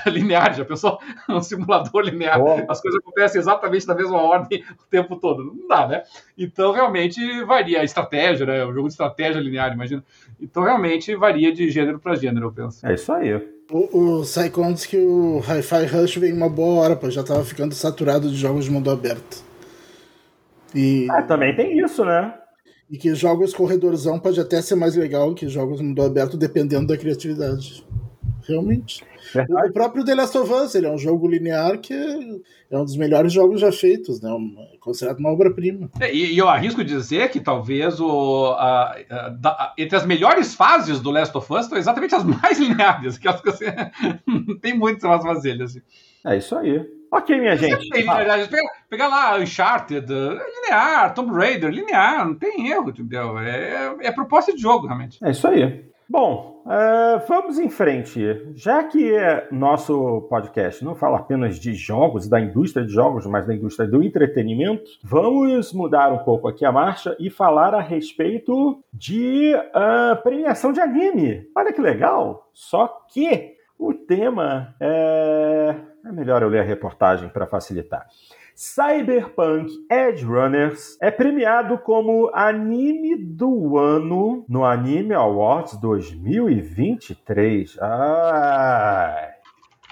lineares, já pensou? Um simulador linear, oh. as coisas acontecem exatamente na mesma ordem o tempo todo. Não dá, né? Então realmente varia a estratégia, né? O jogo de estratégia linear, imagina. Então realmente varia de gênero para gênero, eu penso. É isso aí. O, o Psychonauts que o Hi-Fi Rush veio uma boa hora, pô, já tava ficando saturado de jogos de mundo aberto. E... Ah, também tem isso, né? E que jogos corredorzão pode até ser mais legal que jogos mundo aberto, dependendo da criatividade. Realmente. Verdade. O próprio The Last of Us, ele é um jogo linear que é um dos melhores jogos já feitos, né? É considerado uma obra-prima. É, e, e, eu arrisco dizer que talvez o, a, a, da, entre as melhores fases do Last of Us estão exatamente as mais lineares, que, que assim, tem muitas mais fazer. Assim. É isso aí. Ok, minha gente. Tem, ah. pega, pega, lá Uncharted, linear, Tomb Raider, linear, não tem erro, entendeu? É, é proposta de jogo, realmente. É isso aí. Bom, uh, vamos em frente. Já que nosso podcast não fala apenas de jogos, da indústria de jogos, mas da indústria do entretenimento, vamos mudar um pouco aqui a marcha e falar a respeito de uh, premiação de anime. Olha que legal! Só que o tema é. É melhor eu ler a reportagem para facilitar. Cyberpunk Edge Runners é premiado como anime do ano no Anime Awards 2023. Ah,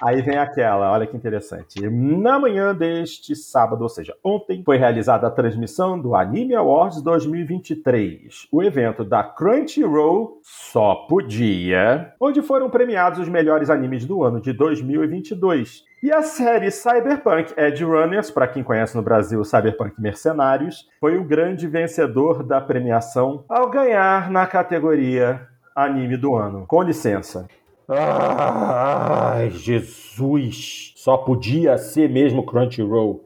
Aí vem aquela, olha que interessante. Na manhã deste sábado, ou seja, ontem, foi realizada a transmissão do Anime Awards 2023, o evento da Crunchyroll só podia, onde foram premiados os melhores animes do ano de 2022. E a série Cyberpunk Edge Runners, para quem conhece no Brasil Cyberpunk Mercenários, foi o grande vencedor da premiação ao ganhar na categoria Anime do Ano. Com licença. Ai, Jesus! Só podia ser mesmo Crunchyroll.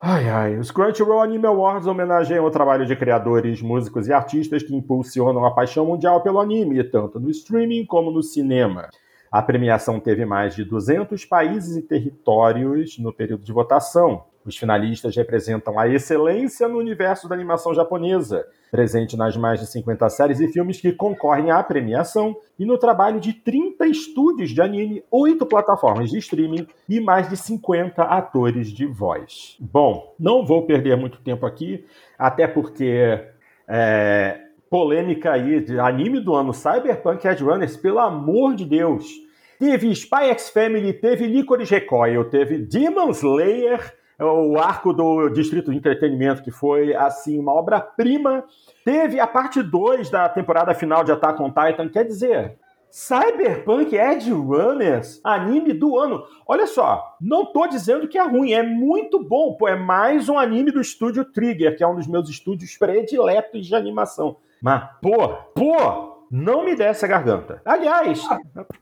Ai, ai, os Crunchyroll Anime Awards homenageiam o trabalho de criadores, músicos e artistas que impulsionam a paixão mundial pelo anime, tanto no streaming como no cinema. A premiação teve mais de 200 países e territórios no período de votação. Os finalistas representam a excelência no universo da animação japonesa, presente nas mais de 50 séries e filmes que concorrem à premiação, e no trabalho de 30 estúdios de anime, 8 plataformas de streaming e mais de 50 atores de voz. Bom, não vou perder muito tempo aqui, até porque é, polêmica aí de anime do ano Cyberpunk Edge Runners, pelo amor de Deus. Teve Spy X Family, teve Licorice Recoil, teve Demon Slayer, o arco do Distrito de Entretenimento, que foi, assim, uma obra-prima. Teve a parte 2 da temporada final de Attack on Titan, quer dizer, Cyberpunk Edge Runners, anime do ano. Olha só, não tô dizendo que é ruim, é muito bom, pô, é mais um anime do estúdio Trigger, que é um dos meus estúdios prediletos de animação. Mas, pô, pô, não me desce a garganta. Aliás,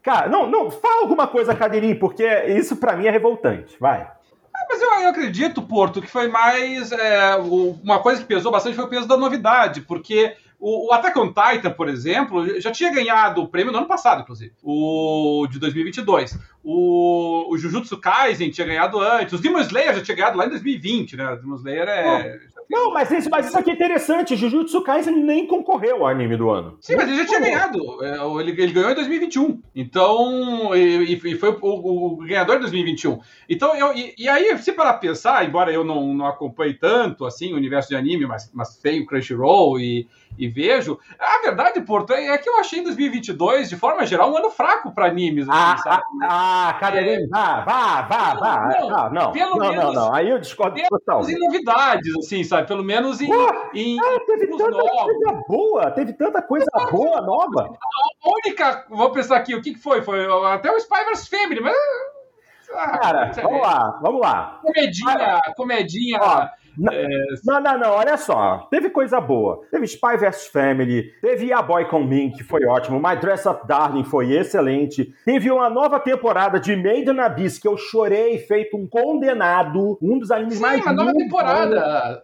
cara, não, não, fala alguma coisa, Cadeirinho, porque isso para mim é revoltante. Vai. Ah, mas eu, eu, acredito, Porto, que foi mais. É, uma coisa que pesou bastante foi o peso da novidade, porque o, o Attack on Titan, por exemplo, já tinha ganhado o prêmio no ano passado, inclusive, o de 2022. O, o Jujutsu Kaisen tinha ganhado antes. Os Demon Slayer já tinha ganhado lá em 2020, né? O Demon Slayer é. Não, mas isso, mas isso aqui é interessante. Jujutsu Kaisen nem concorreu ao anime do ano. Sim, mas ele já tinha ganhado. É, ele, ele ganhou em 2021. Então, e, e foi o, o, ganhador de 2021. Então, eu, e, e, aí, se para pensar, embora eu não, não acompanhe tanto assim o universo de anime, mas, mas tenho Crunchyroll e, e vejo, a verdade, Porto, é, é que eu achei 2022, de forma geral, um ano fraco para animes. Assim, ah, sabe? ah, ah cadê? Vá, vá, vá, vá. Não, não, pelo não, menos, não, não. Aí eu discordo total. em novidades, assim, sabe? Pelo menos em. Pô, em ah, teve tanta novos. coisa boa, teve tanta coisa boa, nova. A única, vou pensar aqui, o que foi? Foi até o Spy vs Family, mas. Ah, Cara, vamos lá, vamos lá. Comedinha, comedinha. Ó, é... Não, não, não, olha só. Teve coisa boa. Teve Spy vs Family, teve A Boy Com Me, que foi ótimo. My Dress Up Darling foi excelente. Teve uma nova temporada de Made in Abyss, que eu chorei feito um condenado. Um dos animes Sim, mais. Sim, uma nova temporada.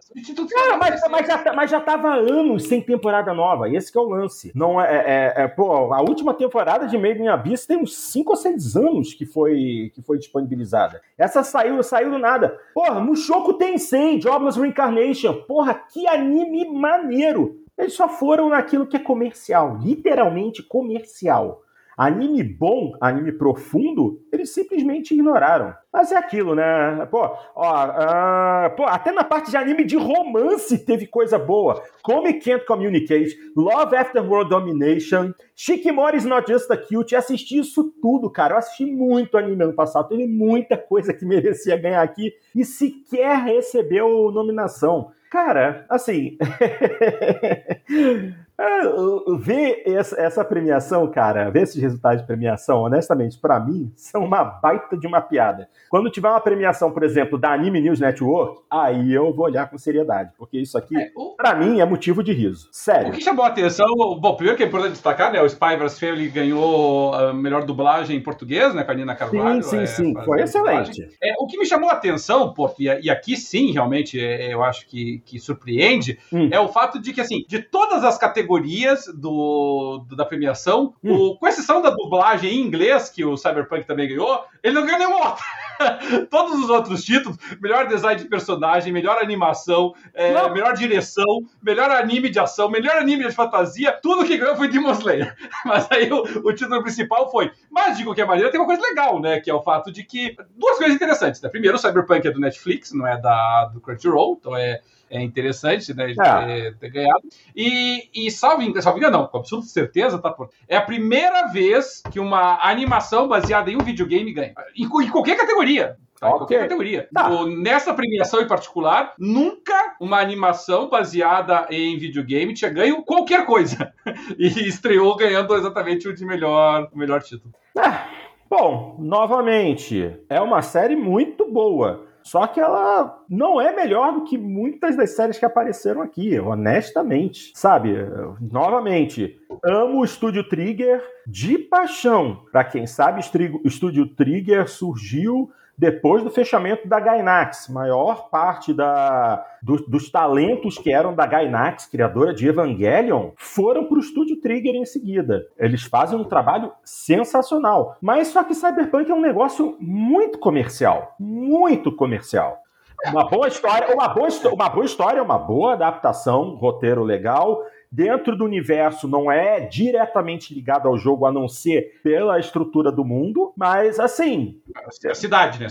Cara, mas, mas, já, mas já tava anos sem temporada nova. Esse que é o lance. Não é, é, é, é pô, a última temporada de Made in Abyss tem uns 5 ou 6 anos que foi, que foi disponibilizada. Essa saiu, saiu do nada. Porra, Mushoku Tensei, Job Jobless Reincarnation. Porra, que anime maneiro! Eles só foram naquilo que é comercial, literalmente comercial. Anime bom, anime profundo, eles simplesmente ignoraram. Mas é aquilo, né? Pô, ó, uh, pô, até na parte de anime de romance teve coisa boa. Come Can't Communicate, Love After World Domination, Shikimori's Not Just a Cute. Assisti isso tudo, cara. Eu assisti muito anime ano passado. Teve muita coisa que merecia ganhar aqui e sequer recebeu nominação. Cara, assim. É, ver essa premiação, cara, ver esses resultados de premiação, honestamente, para mim, são uma baita de uma piada. Quando tiver uma premiação, por exemplo, da Anime News Network, aí eu vou olhar com seriedade, porque isso aqui, é, o... para mim, é motivo de riso. Sério. O que chamou a atenção, bom, primeiro que é importante destacar, né, o Spy vs. Family ganhou a melhor dublagem em português, né, com a Nina Carvalho. Sim, sim, é, sim, foi excelente. É, o que me chamou a atenção, pô, e, e aqui sim, realmente, é, eu acho que, que surpreende, hum. é o fato de que, assim, de todas as categorias categorias do, do da premiação, hum. o, com exceção da dublagem em inglês, que o Cyberpunk também ganhou, ele não ganhou nenhuma outra. Todos os outros títulos, melhor design de personagem, melhor animação, é, melhor direção, melhor anime de ação, melhor anime de fantasia, tudo que ganhou foi Demon Slayer. Mas aí o, o título principal foi. Mas de qualquer maneira tem uma coisa legal, né? Que é o fato de que. Duas coisas interessantes, né? Primeiro, o Cyberpunk é do Netflix, não é da, do Crunchyroll, então é é interessante, né, é. ter, ter, ganhado. E, e salvo, salvo engano, não, com absoluta certeza, tá? Por, é a primeira vez que uma animação baseada em um videogame ganha. Em, em qualquer categoria. Tá? Okay. Em qualquer categoria. Tá. nessa premiação em particular, nunca uma animação baseada em videogame tinha ganho qualquer coisa. e estreou ganhando exatamente o de melhor, o melhor título. É. Bom, novamente, é uma série muito boa. Só que ela não é melhor do que muitas das séries que apareceram aqui, honestamente. Sabe? Novamente, amo o Estúdio Trigger de paixão. Para quem sabe, o Estúdio Trigger surgiu depois do fechamento da Gainax. Maior parte da, do, dos talentos que eram da Gainax, criadora de Evangelion, foram para o estúdio Trigger em seguida. Eles fazem um trabalho sensacional. Mas só que Cyberpunk é um negócio muito comercial. Muito comercial. Uma boa história, uma boa, uma boa história, uma boa adaptação, roteiro legal, dentro do universo não é diretamente ligado ao jogo, a não ser pela estrutura do mundo, mas assim. É a cidade, né?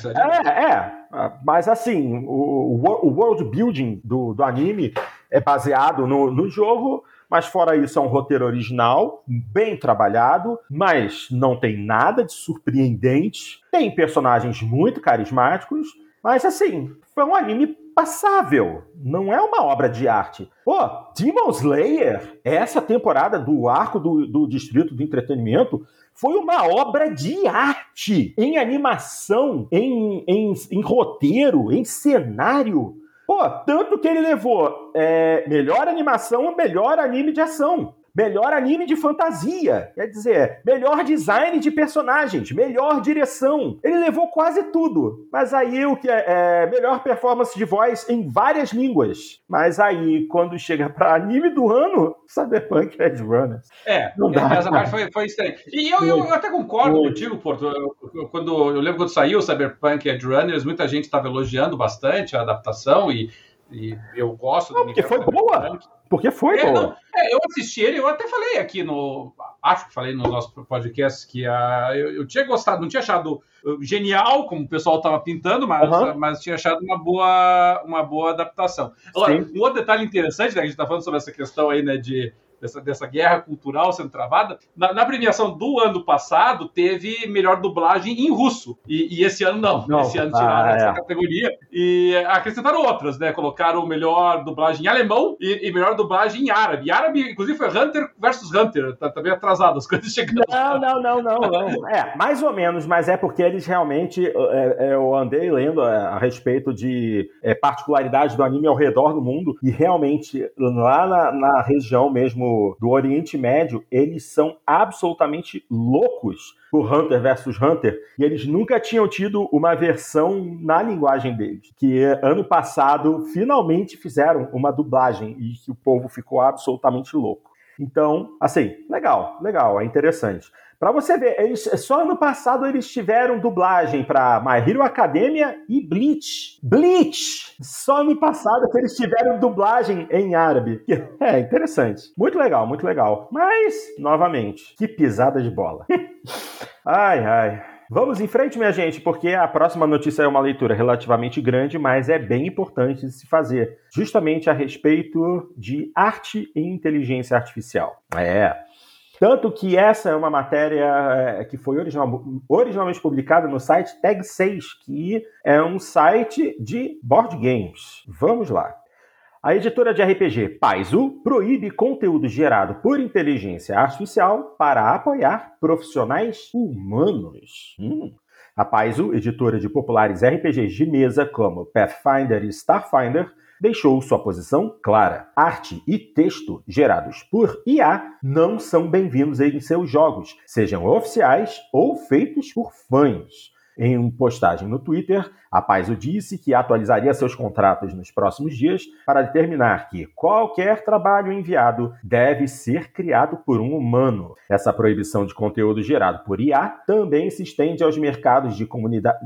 É, é. Mas assim, o, o world building do, do anime é baseado no, no jogo. mas fora isso é um roteiro original, bem trabalhado, mas não tem nada de surpreendente. Tem personagens muito carismáticos, mas assim, foi um anime passável, não é uma obra de arte. Pô, Demon Slayer, essa temporada do arco do, do Distrito do Entretenimento, foi uma obra de arte em animação, em, em, em roteiro, em cenário. Pô, tanto que ele levou é, melhor animação, melhor anime de ação melhor anime de fantasia, quer dizer, melhor design de personagens, melhor direção. Ele levou quase tudo. Mas aí o que é, é melhor performance de voz em várias línguas. Mas aí quando chega para anime do ano, Cyberpunk Red Runners. É, não dá. Essa parte foi, foi estranha. E eu, eu, eu, até concordo foi. contigo, Porto. Eu, quando eu lembro quando saiu o Cyberpunk Red Runners, muita gente estava elogiando bastante a adaptação e e eu gosto não, do Porque foi boa. Porque foi é, boa. Não, é, eu assisti ele, eu até falei aqui no. Acho que falei no nosso podcast que a, eu, eu tinha gostado, não tinha achado uh, genial, como o pessoal estava pintando, mas, uhum. mas tinha achado uma boa, uma boa adaptação. Agora, Sim. um outro detalhe interessante, né, a gente está falando sobre essa questão aí, né, de dessa, dessa guerra cultural sendo travada. Na, na, premiação do ano passado, teve melhor dublagem em russo. E, e esse ano não. não. Esse ano tiraram ah, essa é. categoria e acrescentaram outras, né? Colocaram melhor dublagem em alemão e, e, melhor dublagem em árabe. E árabe, inclusive, foi Hunter versus Hunter. Tá, tá bem atrasado as coisas chegando. Não, não, não, não, não. É, mais ou menos, mas é porque eles realmente. É, eu andei lendo é, a respeito de particularidades do anime ao redor do mundo e realmente lá na, na região mesmo do, Oriente Médio, eles são absolutamente loucos por Hunter versus Hunter, e eles nunca tinham tido uma versão na linguagem deles. Que ano passado finalmente fizeram uma dublagem e que o povo ficou absolutamente louco. Então, assim, legal, legal, é interessante. Para você ver, eles, só ano passado eles tiveram dublagem para My Hero Academia e Bleach. Bleach! Só ano passado que eles tiveram dublagem em árabe. É interessante. Muito legal, muito legal. Mas, novamente, que pisada de bola. ai, ai. Vamos em frente, minha gente, porque a próxima notícia é uma leitura relativamente grande, mas é bem importante de se fazer, justamente a respeito de arte e inteligência artificial. É. Tanto que essa é uma matéria é, que foi original, originalmente publicada no site Tag 6, que é um site de board games. Vamos lá. A editora de RPG Paizo proíbe conteúdo gerado por inteligência artificial para apoiar profissionais humanos. Hum. A Paizo, editora de populares RPGs de mesa como Pathfinder e Starfinder, deixou sua posição clara. Arte e texto gerados por IA não são bem-vindos em seus jogos, sejam oficiais ou feitos por fãs. Em uma postagem no Twitter, a Paiso disse que atualizaria seus contratos nos próximos dias para determinar que qualquer trabalho enviado deve ser criado por um humano. Essa proibição de conteúdo gerado por IA também se estende aos mercados de,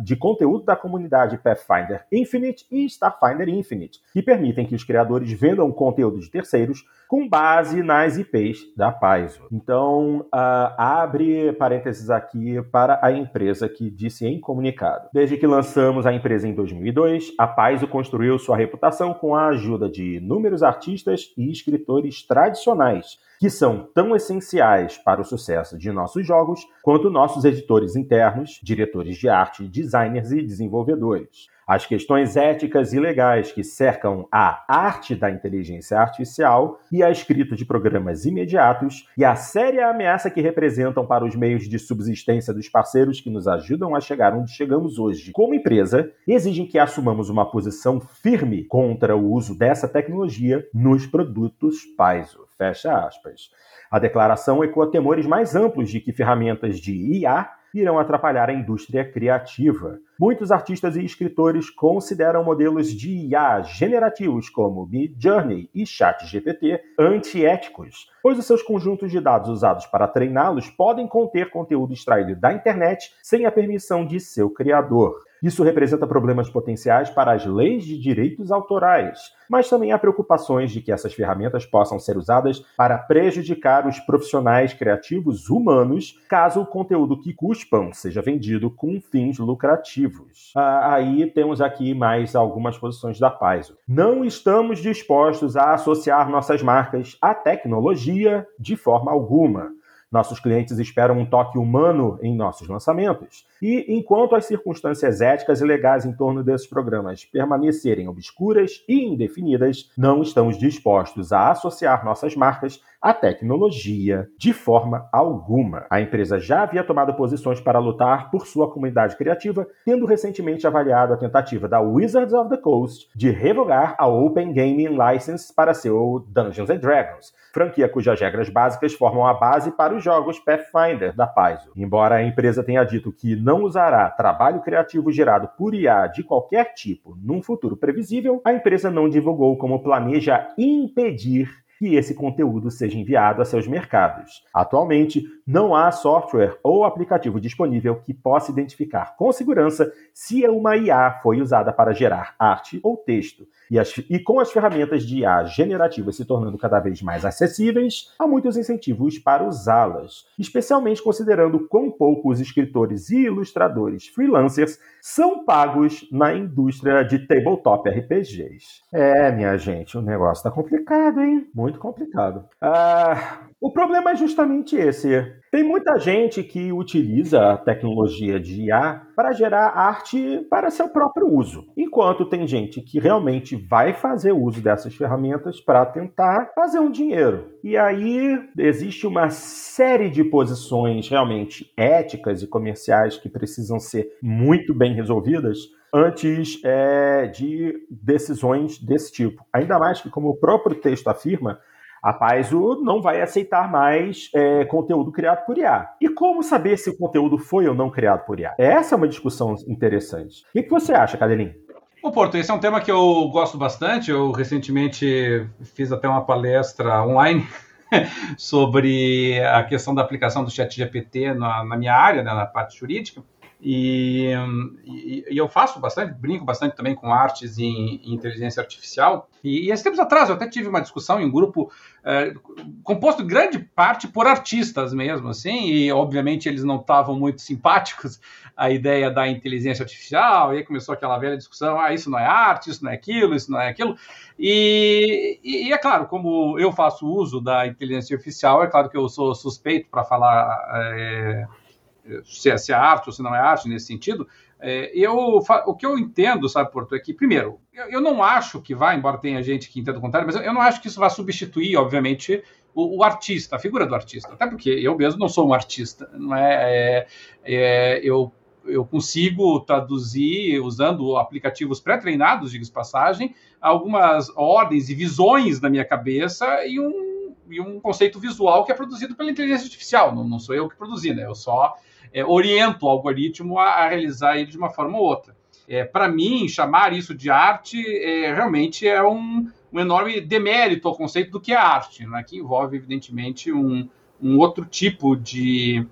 de conteúdo da comunidade Pathfinder Infinite e Starfinder Infinite, que permitem que os criadores vendam conteúdo de terceiros com base nas IPs da Paizo. Então, uh, abre parênteses aqui para a empresa que disse em comunicado. Desde que lançamos a empresa em 2002, a Paizo construiu sua reputação com a ajuda de inúmeros artistas e escritores tradicionais, que são tão essenciais para o sucesso de nossos jogos quanto nossos editores internos, diretores de arte, designers e desenvolvedores. As questões éticas e legais que cercam a arte da inteligência artificial e a escrita de programas imediatos e a séria ameaça que representam para os meios de subsistência dos parceiros que nos ajudam a chegar onde chegamos hoje como empresa exigem que assumamos uma posição firme contra o uso dessa tecnologia nos produtos Paizo. Fecha aspas. A declaração ecoa temores mais amplos de que ferramentas de IA irão atrapalhar a indústria criativa. Muitos artistas e escritores consideram modelos de IA generativos como Midjourney e ChatGPT antiéticos, pois os seus conjuntos de dados usados para treiná-los podem conter conteúdo extraído da internet sem a permissão de seu criador. Isso representa problemas potenciais para as leis de direitos autorais, mas também há preocupações de que essas ferramentas possam ser usadas para prejudicar os profissionais criativos humanos, caso o conteúdo que cuspam seja vendido com fins lucrativos. Ah, aí temos aqui mais algumas posições da Paizo. Não estamos dispostos a associar nossas marcas à tecnologia de forma alguma. Nossos clientes esperam um toque humano em nossos lançamentos. E enquanto as circunstâncias éticas e legais em torno desses programas permanecerem obscuras e indefinidas, não estamos dispostos a associar nossas marcas à tecnologia de forma alguma. A empresa já havia tomado posições para lutar por sua comunidade criativa, tendo recentemente avaliado a tentativa da Wizards of the Coast de revogar a Open Gaming License para seu Dungeons and Dragons, franquia cujas regras básicas formam a base para os jogos Pathfinder da Paizo. Embora a empresa tenha dito que não usará trabalho criativo gerado por IA de qualquer tipo num futuro previsível, a empresa não divulgou como planeja impedir que esse conteúdo seja enviado a seus mercados. Atualmente, não há software ou aplicativo disponível que possa identificar com segurança se uma IA foi usada para gerar arte ou texto. E, as, e, com as ferramentas de IA generativas se tornando cada vez mais acessíveis, há muitos incentivos para usá-las, especialmente considerando quão pouco os escritores e ilustradores freelancers são pagos na indústria de tabletop RPGs. É, minha gente, o negócio tá complicado, hein? Complicado. Ah, o problema é justamente esse. Tem muita gente que utiliza a tecnologia de IA para gerar arte para seu próprio uso, enquanto tem gente que realmente vai fazer uso dessas ferramentas para tentar fazer um dinheiro. E aí existe uma série de posições realmente éticas e comerciais que precisam ser muito bem resolvidas antes é, de decisões desse tipo. Ainda mais que, como o próprio texto afirma, a Paizo não vai aceitar mais é, conteúdo criado por IA. E como saber se o conteúdo foi ou não criado por IA? Essa é uma discussão interessante. O que, você acha, Cadelinho? Bom, Porto, esse é um tema que eu gosto bastante. Eu recentemente fiz até uma palestra online sobre a questão da aplicação do chat GPT na, na minha área, né, na parte jurídica. E, e, e, eu faço bastante, brinco bastante também com artes em inteligência artificial. E, e esses tempos atrás eu até tive uma discussão em um grupo é, composto grande parte por artistas mesmo, assim, e obviamente eles não estavam muito simpáticos à ideia da inteligência artificial, e aí começou aquela velha discussão: ah, isso não é arte, isso não é aquilo, isso não é aquilo. E, e, é claro, como eu faço uso da inteligência artificial, é claro que eu sou suspeito para falar. É, se é, se é arte ou se não é arte nesse sentido, é, eu, o que eu entendo, sabe, Porto, é que, primeiro, eu, eu, não acho que vai, embora tenha gente que entenda o contrário, mas eu, eu não acho que isso vai substituir, obviamente, o, o, artista, a figura do artista. Até porque eu mesmo não sou um artista, não é? é, é eu, eu consigo traduzir, usando aplicativos pré-treinados, diga passagem, algumas ordens e visões na minha cabeça e um, e um conceito visual que é produzido pela inteligência artificial. Não, não sou eu que produzi, né? Eu só é, oriento o algoritmo a, a, realizar ele de uma forma ou outra. É, Para mim, chamar isso de arte é, realmente é um, um, enorme demérito ao conceito do que é arte, né, que envolve, evidentemente, um, um outro tipo de,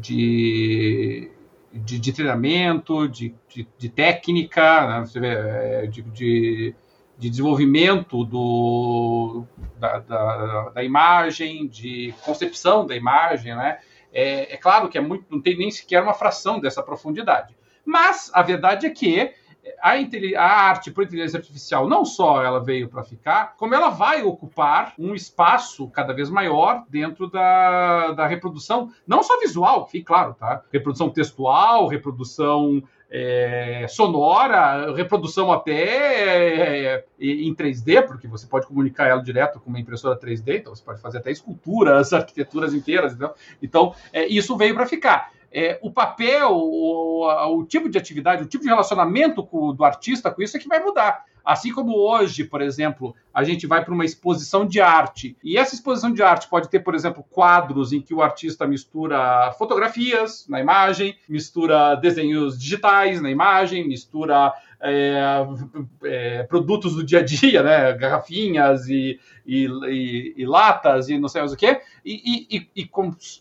de, de, de treinamento, de, de, de técnica, né, é, de, de, de, desenvolvimento do, da, da, da, imagem, de concepção da imagem, né? É, é claro que é muito, não tem nem sequer uma fração dessa profundidade. Mas a verdade é que a, a, arte por inteligência artificial não só ela veio para ficar, como ela vai ocupar um espaço cada vez maior dentro da, da reprodução, não só visual, fique claro, tá? Reprodução textual, reprodução é, sonora, reprodução até é, é em 3D, porque você pode comunicar ela direto com uma impressora 3D, então você pode fazer até esculturas, arquiteturas inteiras. Então, então é, isso veio para ficar. É, o papel, o, o, tipo de atividade, o tipo de relacionamento com, do artista com isso é que vai mudar. Assim como hoje, por exemplo, a gente vai para uma exposição de arte. E essa exposição de arte pode ter, por exemplo, quadros em que o artista mistura fotografias na imagem, mistura desenhos digitais na imagem, mistura é, é, produtos do dia a dia, né? Garrafinhas e, e, e, e latas e não sei mais o quê, e,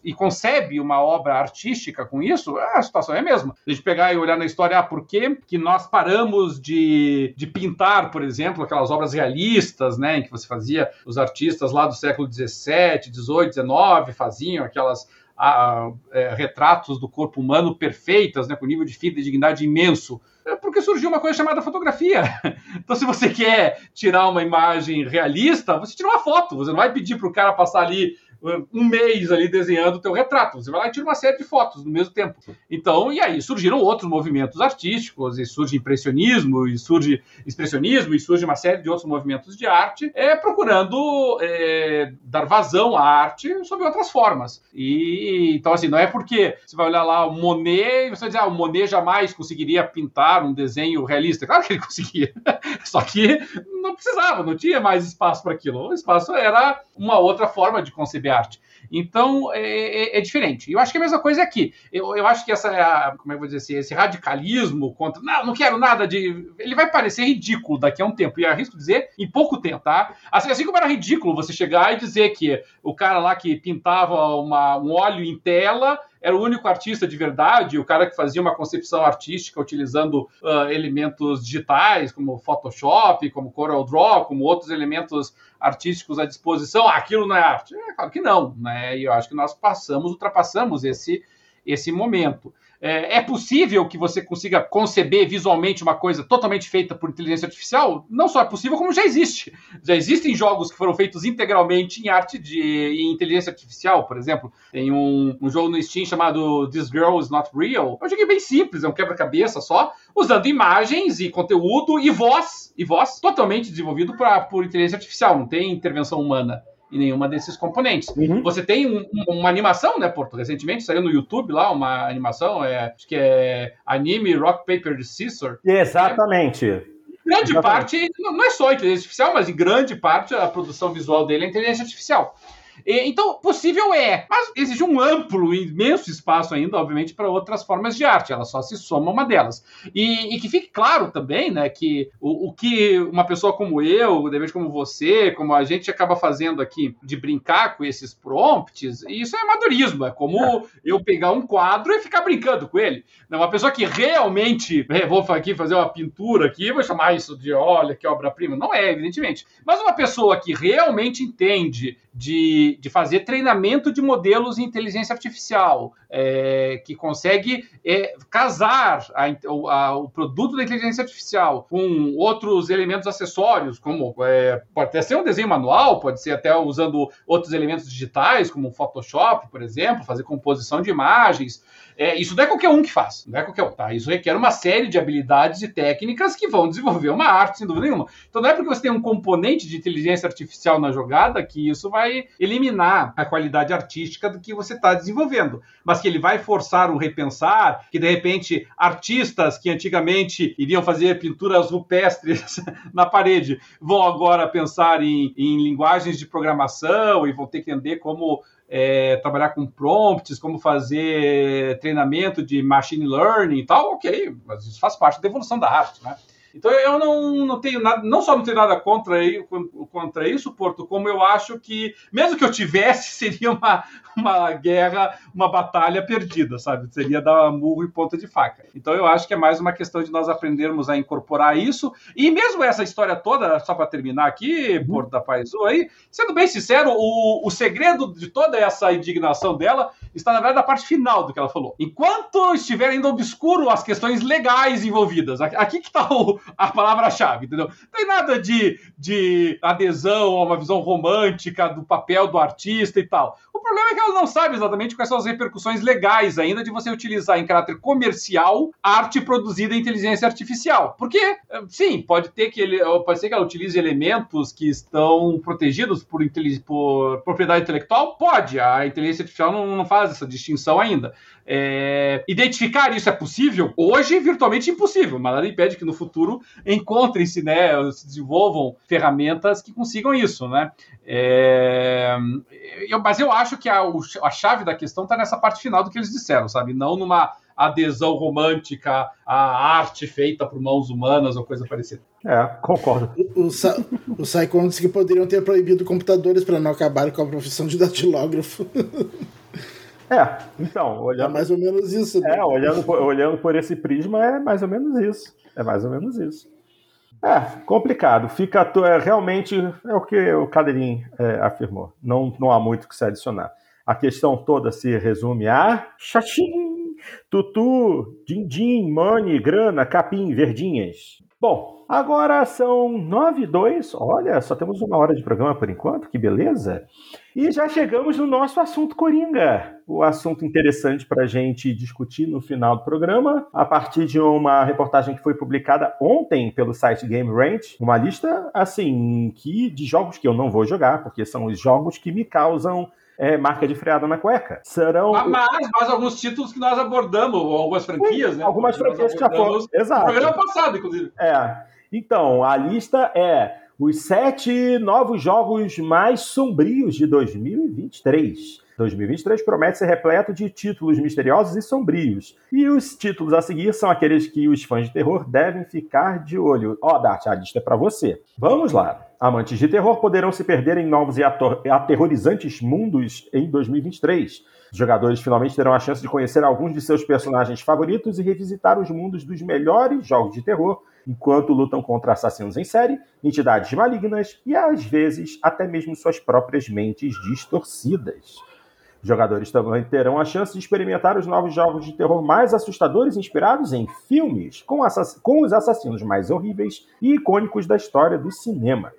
e, concebe uma obra artística com isso, a situação é a mesma. A gente pegar e olhar na história, ah, por que, que nós paramos de, de pintar, por exemplo, aquelas obras realistas, né? Em que você fazia, os artistas lá do século XVII, XVIII, XIX faziam aquelas a, é, retratos do corpo humano perfeitas, né, com nível de fita e dignidade imenso. É porque surgiu uma coisa chamada fotografia. Então, se você quer tirar uma imagem realista, você tira uma foto. Você não vai pedir para o cara passar ali um mês ali desenhando o teu retrato. Você vai lá e tira uma série de fotos no mesmo tempo. Então, e aí surgiram outros movimentos artísticos, e surge impressionismo, e surge expressionismo, e surge uma série de outros movimentos de arte, é, procurando é, dar vazão à arte sob outras formas. E então, assim, não é porque você vai olhar lá o Monet e você vai dizer, ah, o Monet jamais conseguiria pintar um desenho realista. Claro que ele conseguia. Só que não precisava, não tinha mais espaço para aquilo. O espaço era uma outra forma de conceber arte. Então é, é, é, diferente. Eu acho que a mesma coisa é aqui. Eu, eu acho que essa, como é eu vou dizer assim, esse radicalismo contra, não, não quero nada de. Ele vai parecer ridículo daqui a um tempo. E arrisco dizer em pouco tempo, tá? Assim, assim como era ridículo você chegar e dizer que o cara lá que pintava uma, um óleo em tela era o único artista de verdade, o cara que fazia uma concepção artística utilizando uh, elementos digitais, como Photoshop, como Corel Draw, como outros elementos artísticos à disposição. Ah, aquilo não é arte? É claro que não, né? E eu acho que nós passamos, ultrapassamos esse, esse momento. É, é, possível que você consiga conceber visualmente uma coisa totalmente feita por inteligência artificial? Não só é possível, como já existe. Já existem jogos que foram feitos integralmente em arte de em inteligência artificial, por exemplo. Tem um, um jogo no Steam chamado This Girl is Not Real. É um jogo bem simples, é um quebra-cabeça só, usando imagens e conteúdo e voz, e voz totalmente desenvolvido pra, por inteligência artificial, não tem intervenção humana em nenhuma desses componentes. Uhum. Você tem um, uma animação, né, Porto? Recentemente saiu no YouTube lá uma animação, é, acho que é Anime Rock Paper Scissor. Exatamente. É, grande Exatamente. parte, não é só inteligência artificial, mas em grande parte a produção visual dele é inteligência artificial. Então, possível é, mas exige um amplo, imenso espaço ainda, obviamente, para outras formas de arte. Ela só se soma uma delas. E, e que fique claro também, né, que o, o, que uma pessoa como eu, de repente como você, como a gente acaba fazendo aqui, de brincar com esses prompts, isso é amadorismo. É como é. eu pegar um quadro e ficar brincando com ele. Não, uma pessoa que realmente, é, vou aqui fazer uma pintura aqui, vou chamar isso de, olha, que obra-prima. Não é, evidentemente. Mas uma pessoa que realmente entende de, de fazer treinamento de modelos em inteligência artificial, é, que consegue é, casar a, a, o produto da inteligência artificial com outros elementos acessórios, como é, pode até ser um desenho manual, pode ser até usando outros elementos digitais, como Photoshop, por exemplo, fazer composição de imagens. É, isso não é qualquer um que faz, não é qualquer um, tá? Isso requer uma série de habilidades e técnicas que vão desenvolver uma arte, sem dúvida nenhuma. Então não é porque você tem um componente de inteligência artificial na jogada que isso vai eliminar a qualidade artística do que você está desenvolvendo, mas que ele vai forçar um repensar, que de repente artistas que antigamente iriam fazer pinturas rupestres na parede vão agora pensar em, em linguagens de programação e vão ter que entender como é, trabalhar com prompts, como fazer treinamento de machine learning e tal, ok, mas isso faz parte da evolução da arte, né? Então eu não, não tenho nada, não só não tenho nada contra, contra isso, Porto, como eu acho que, mesmo que eu tivesse, seria uma, uma guerra, uma batalha perdida, sabe? Seria dar murro e ponta de faca. Então eu acho que é mais uma questão de nós aprendermos a incorporar isso. E mesmo essa história toda, só para terminar aqui. Porto da Paizu aí, sendo bem sincero, o, o segredo de toda essa indignação dela está, na verdade, na parte final do que ela falou. Enquanto estiver ainda obscuro as questões legais envolvidas, aqui que está a palavra-chave, entendeu? Não tem nada de, de adesão a uma visão romântica do papel do artista e tal. O problema é que ela não sabe exatamente quais são as repercussões legais ainda de você utilizar em caráter comercial arte produzida em inteligência artificial. Porque, sim, pode ter que ele, pode ser que ela utilize elementos que estão protegidos por, por propriedade intelectual? Pode. A inteligência artificial não, não faz essa distinção ainda. É, identificar isso é possível? Hoje, virtualmente impossível, mas nada impede que no futuro encontrem-se, né, se desenvolvam ferramentas que consigam isso, né? É, eu, mas eu acho que a, a chave da questão está nessa parte final do que eles disseram, sabe? Não numa adesão romântica à arte feita por mãos humanas ou coisa parecida. É, concordo. O, o, o Saikon disse que poderiam ter proibido computadores para não acabar com a profissão de datilógrafo. É, então, olhando. É mais ou menos isso. Né? É, olhando por, olhando por esse prisma, é mais ou menos isso. É mais ou menos isso. É, complicado. Fica é, realmente é o que o Cadeirinho é, afirmou. Não, não há muito que se adicionar. A questão toda se resume a chatim, tutu, din-din, money, grana, capim, verdinhas. Bom, agora são nove e dois. Olha, só temos uma hora de programa por enquanto, que beleza. E já chegamos no nosso assunto Coringa. O assunto interessante para a gente discutir no final do programa, a partir de uma reportagem que foi publicada ontem pelo site Game Range, uma lista assim que de jogos que eu não vou jogar, porque são os jogos que me causam é, marca de freada na cueca. Serão. Mas, mas alguns títulos que nós abordamos, algumas franquias, Sim, né? Algumas franquias que já foram. Exato. No programa passado, inclusive. É. Então, a lista é os sete novos jogos mais sombrios de 2023. 2023 promete ser repleto de títulos misteriosos e sombrios. E os títulos a seguir são aqueles que os fãs de terror devem ficar de olho. Ó, oh, Dart, a lista é para você. Vamos lá. Amantes de terror poderão se perder em novos e aterrorizantes mundos em 2023. Os jogadores finalmente terão a chance de conhecer alguns de seus personagens favoritos e revisitar os mundos dos melhores jogos de terror enquanto lutam contra assassinos em série, entidades malignas e, às vezes, até mesmo suas próprias mentes distorcidas. Jogadores também terão a chance de experimentar os novos jogos de terror mais assustadores inspirados em filmes, com, com os assassinos mais horríveis e icônicos da história do cinema.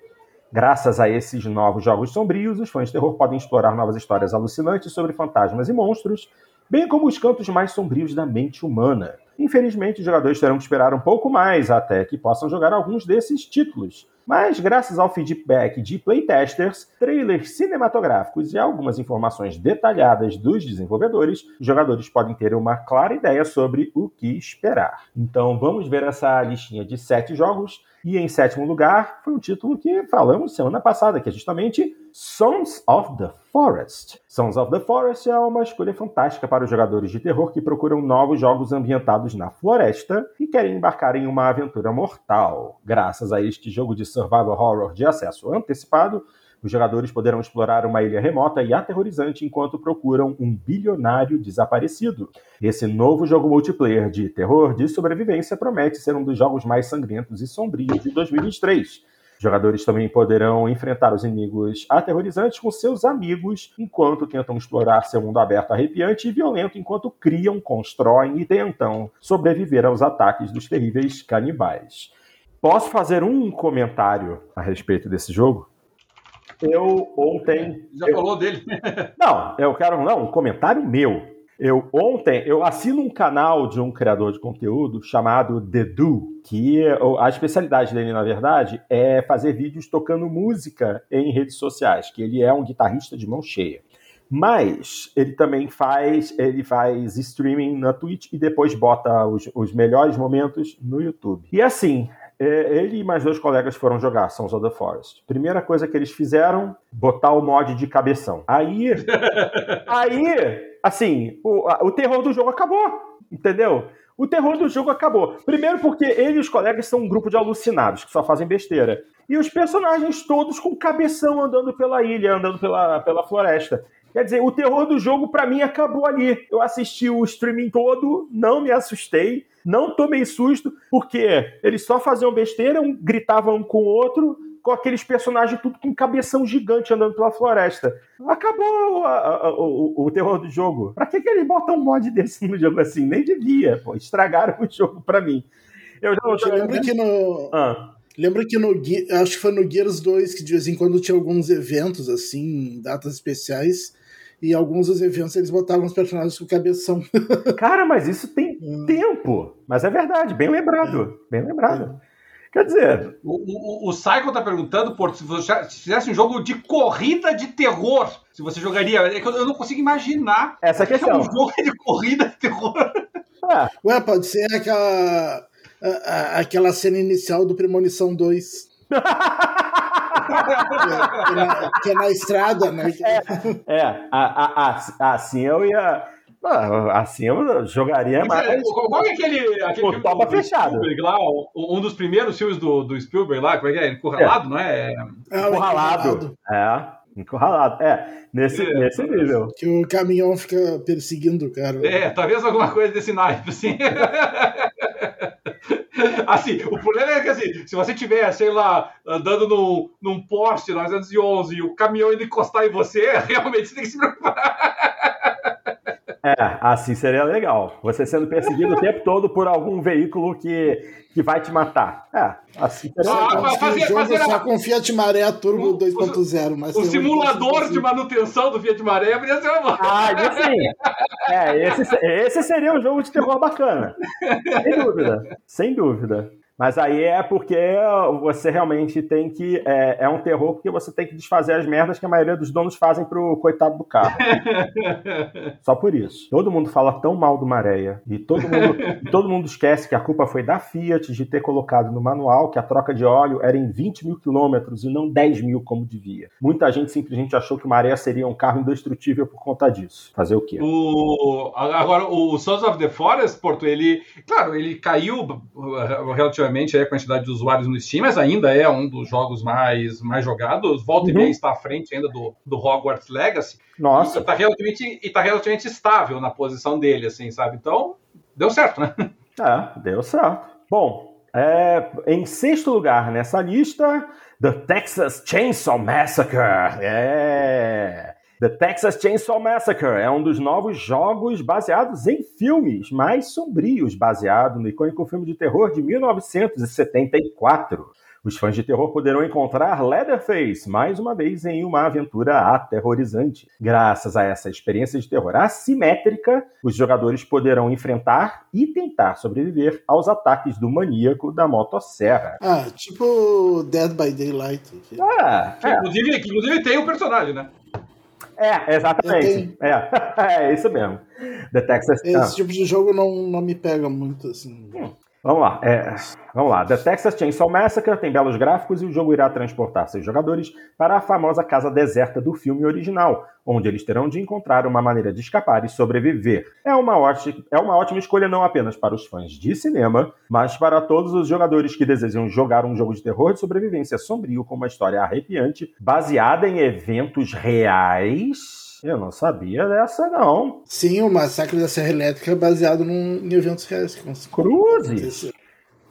Graças a esses novos jogos sombrios, os fãs de terror podem explorar novas histórias alucinantes sobre fantasmas e monstros, bem como os cantos mais sombrios da mente humana. Infelizmente, os jogadores terão que esperar um pouco mais até que possam jogar alguns desses títulos. Mas, graças ao feedback de playtesters, trailers cinematográficos e algumas informações detalhadas dos desenvolvedores, os jogadores podem ter uma clara ideia sobre o que esperar. Então, vamos ver essa listinha de sete jogos e em sétimo lugar foi um título que falamos semana passada, que é justamente Sons of the Forest. Sons of the Forest é uma escolha fantástica para os jogadores de terror que procuram novos jogos ambientados na floresta e querem embarcar em uma aventura mortal. Graças a este jogo de survival horror de acesso antecipado, os jogadores poderão explorar uma ilha remota e aterrorizante enquanto procuram um bilionário desaparecido. Esse novo jogo multiplayer de terror de sobrevivência promete ser um dos jogos mais sangrentos e sombrios de 2023. Jogadores também poderão enfrentar os inimigos aterrorizantes com seus amigos enquanto tentam explorar seu mundo aberto arrepiante e violento enquanto criam, constroem e tentam sobreviver aos ataques dos terríveis canibais. Posso fazer um comentário a respeito desse jogo? Eu ontem. Já eu... falou dele? não, eu quero. Não, um comentário meu. Eu ontem eu assino um canal de um criador de conteúdo chamado Dedu, que a especialidade dele, na verdade, é fazer vídeos tocando música em redes sociais, que ele é um guitarrista de mão cheia. Mas ele também faz, ele faz streaming na Twitch e depois bota os, os melhores momentos no YouTube. E assim, ele e mais dois colegas foram jogar Sons of the Forest. Primeira coisa que eles fizeram, botar o mod de cabeção. Aí, aí, assim, o, o terror do jogo acabou, entendeu? O terror do jogo acabou. Primeiro porque ele e os colegas são um grupo de alucinados que só fazem besteira. E os personagens todos com cabeção andando pela ilha, andando pela, pela floresta. Quer dizer, o terror do jogo para mim acabou ali. Eu assisti o streaming todo, não me assustei, não tomei susto, porque eles só faziam besteira, um gritavam um com o outro, com aqueles personagens tudo com cabeção gigante andando pela floresta. Acabou a, a, o, o, terror do jogo. Pra que, que eles botam um mod desse no jogo assim? Nem devia, pô. Estragaram o jogo pra mim. Eu já Eu lembro que no. Ah. Lembra que no acho que foi no Gears 2 que de vez em quando tinha alguns eventos assim, datas especiais, e alguns dos eventos eles botavam os personagens com cabeção. Cara, mas isso tem hum. tempo. Mas é verdade, bem lembrado. É. Bem lembrado. É. Quer dizer. O, o, o Cycle tá perguntando, Porto, se você fizesse um jogo de corrida de terror, se você jogaria. É que eu, eu não consigo imaginar. Essa questão. É um jogo de corrida de terror. É. Ué, pode ser aquela. Aquela cena inicial do Premonição 2. que, é na, que, é na, estrada, né? É, é a, a, assim eu ia. Ah, assim eu jogaria mais. Qual é aquele, aquele o topa do, fechado. Do lá, um dos primeiros filmes do, do Spielberg lá, como é que é? Encurralado, é. não é? é Encurralado. É. Encurralado. É, nesse, é, nesse nível. Que o caminhão fica perseguindo o cara. É, talvez alguma coisa desse naipe, assim. assim, o problema é que assim, se você tiver, sei lá, andando num, num poste 911 e o caminhão indo encostar em você, realmente você tem que se preocupar. É, assim seria legal. Você sendo perseguido o tempo todo por algum veículo que, que vai te matar. É, assim seria ah, legal. Fazer, jogo fazer só a... com Fiat Maré Turbo 2.0. Mas o simulador de manutenção do Fiat Maré poderia ser uma Ah, isso sim. É, esse, esse seria um jogo de terror bacana. Sem dúvida. Sem dúvida. Mas aí é porque você realmente tem que. É, é, um terror porque você tem que desfazer as merdas que a maioria dos donos fazem pro coitado do carro. Só por isso. Todo mundo fala tão mal do Maréia. E todo mundo, todo mundo esquece que a culpa foi da Fiat de ter colocado no manual que a troca de óleo era em 20 mil quilômetros e não 10 mil como devia. Muita gente simplesmente achou que o Maréia seria um carro indestrutível por conta disso. Fazer o quê? O, agora, o Sons of the Forest, Porto, ele. Claro, ele caiu relativamente obviamente, a quantidade de usuários no Steam, mas ainda é um dos jogos mais, mais jogados. Volta uhum. e meia está à frente ainda do, do Hogwarts Legacy. Nossa. E está relativamente, e tá relativamente estável na posição dele, assim, sabe? Então, deu certo, né? É, deu certo. Bom, é, em sexto lugar nessa lista, The Texas Chainsaw Massacre. É. The Texas Chainsaw Massacre é um dos novos jogos baseados em filmes mais sombrios, baseado no icônico filme de terror de 1974. Os fãs de terror poderão encontrar Leatherface mais uma vez em uma aventura aterrorizante. Graças a essa experiência de terror assimétrica, os jogadores poderão enfrentar e tentar sobreviver aos ataques do maníaco da motosserra. Ah, tipo Dead by Daylight. Ah, é. inclusive, inclusive tem o um personagem, né? É, exatamente. É, é isso mesmo. The Texas. Esse tipo de jogo não, não me pega muito, assim. Hum. Vamos lá, é, vamos lá. The Texas Chainsaw Massacre tem belos gráficos e o jogo irá transportar seus jogadores para a famosa casa deserta do filme original, onde eles terão de encontrar uma maneira de escapar e sobreviver. É uma, ótima, é uma ótima escolha não apenas para os fãs de cinema, mas para todos os jogadores que desejam jogar um jogo de terror de sobrevivência sombrio com uma história arrepiante, baseada em eventos reais eu não sabia dessa, não. Sim, o massacre da Serra Elétrica é baseado num, em eventos reais. Cruzes!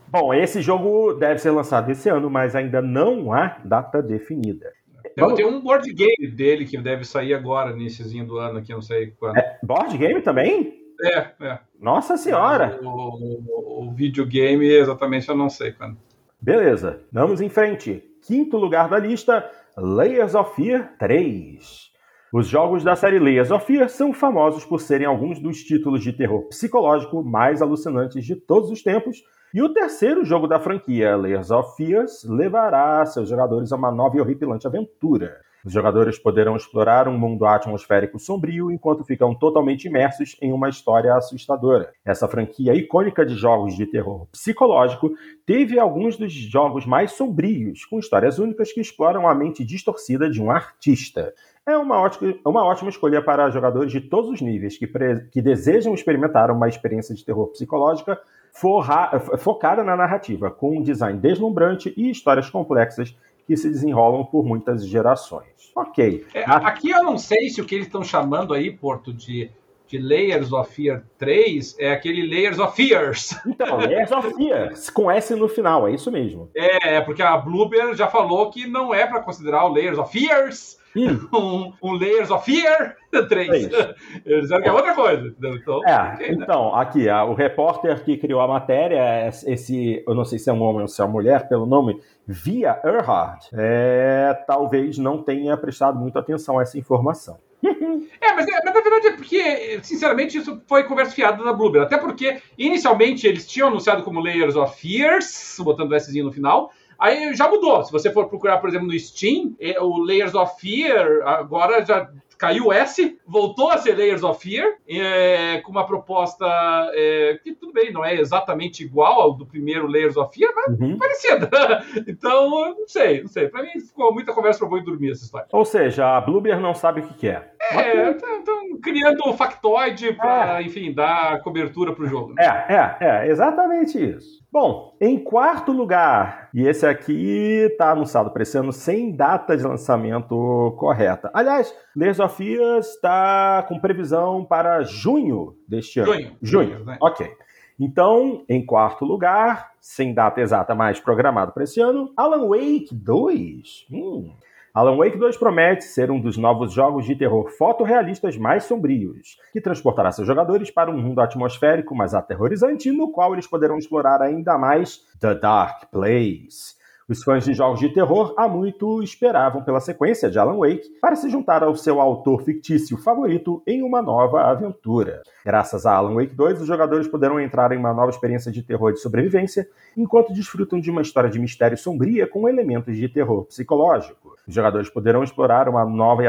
Bom, esse jogo deve ser lançado esse ano, mas ainda não há data definida. Vamos... Tem um board game dele que deve sair agora, iníciozinho do ano, aqui, não sei quando. É, board game também? É, é. Nossa senhora! O, o, o videogame, exatamente, eu não sei quando. Beleza, vamos em frente. Quinto lugar da lista, Layers of Fear 3. Os jogos da série Layers of Fear são famosos por serem alguns dos títulos de terror psicológico mais alucinantes de todos os tempos, e o terceiro jogo da franquia, Layers of Fears, levará seus jogadores a uma nova e horripilante aventura. Os jogadores poderão explorar um mundo atmosférico sombrio enquanto ficam totalmente imersos em uma história assustadora. Essa franquia icônica de jogos de terror psicológico teve alguns dos jogos mais sombrios, com histórias únicas que exploram a mente distorcida de um artista. É uma ótima, uma ótima escolha para jogadores de todos os níveis que, pre, que desejam experimentar uma experiência de terror psicológica forra, focada na narrativa, com um design deslumbrante e histórias complexas que se desenrolam por muitas gerações. Ok. É, aqui eu não sei se o que eles estão chamando aí, Porto, de, de Layers of Fear 3 é aquele Layers of Fears. Então, Layers of Fears, com S no final, é isso mesmo. É, é porque a Blueber já falou que não é para considerar o Layers of Fears um, um, Layers of Fear 3. É Eles disseram que é outra coisa. Então, é, okay, né? então aqui, o repórter que criou a matéria, esse, eu não sei se é um homem ou se é uma mulher, pelo nome, Via Earhart, é, talvez não tenha prestado muita atenção a essa informação. É mas, é, mas, na verdade é porque, sinceramente, isso foi conversa fiada da Blueberry. Até porque, inicialmente, eles tinham anunciado como Layers of Fears, botando o S no final, Aí já mudou. Se você for procurar, por exemplo, no Steam, é, o Layers of Fear agora já caiu o S, voltou a ser Layers of Fear, é, com uma proposta é, que tudo bem, não é exatamente igual ao do primeiro Layers of Fear, mas uhum. parecida. então, não sei, não sei. Pra mim ficou muita conversa pra boi dormir essa história. Ou seja, a Blueber não sabe o que quer. É, estão criando um factoide para, é. enfim, dar cobertura para o jogo. Né? É, é, é, exatamente isso. Bom, em quarto lugar, e esse aqui está anunciado para esse ano sem data de lançamento correta. Aliás, Layers of está com previsão para junho deste ano. Junho. Junho, né? ok. Então, em quarto lugar, sem data exata, mas programado para esse ano, Alan Wake 2. Hum. Alan Wake 2 promete ser um dos novos jogos de terror fotorrealistas mais sombrios, que transportará seus jogadores para um mundo atmosférico mais aterrorizante, no qual eles poderão explorar ainda mais The Dark Place. Os fãs de jogos de terror há muito esperavam pela sequência de Alan Wake para se juntar ao seu autor fictício favorito em uma nova aventura. Graças a Alan Wake 2, os jogadores poderão entrar em uma nova experiência de terror de sobrevivência, enquanto desfrutam de uma história de mistério sombria com elementos de terror psicológico. Os jogadores poderão explorar uma nova e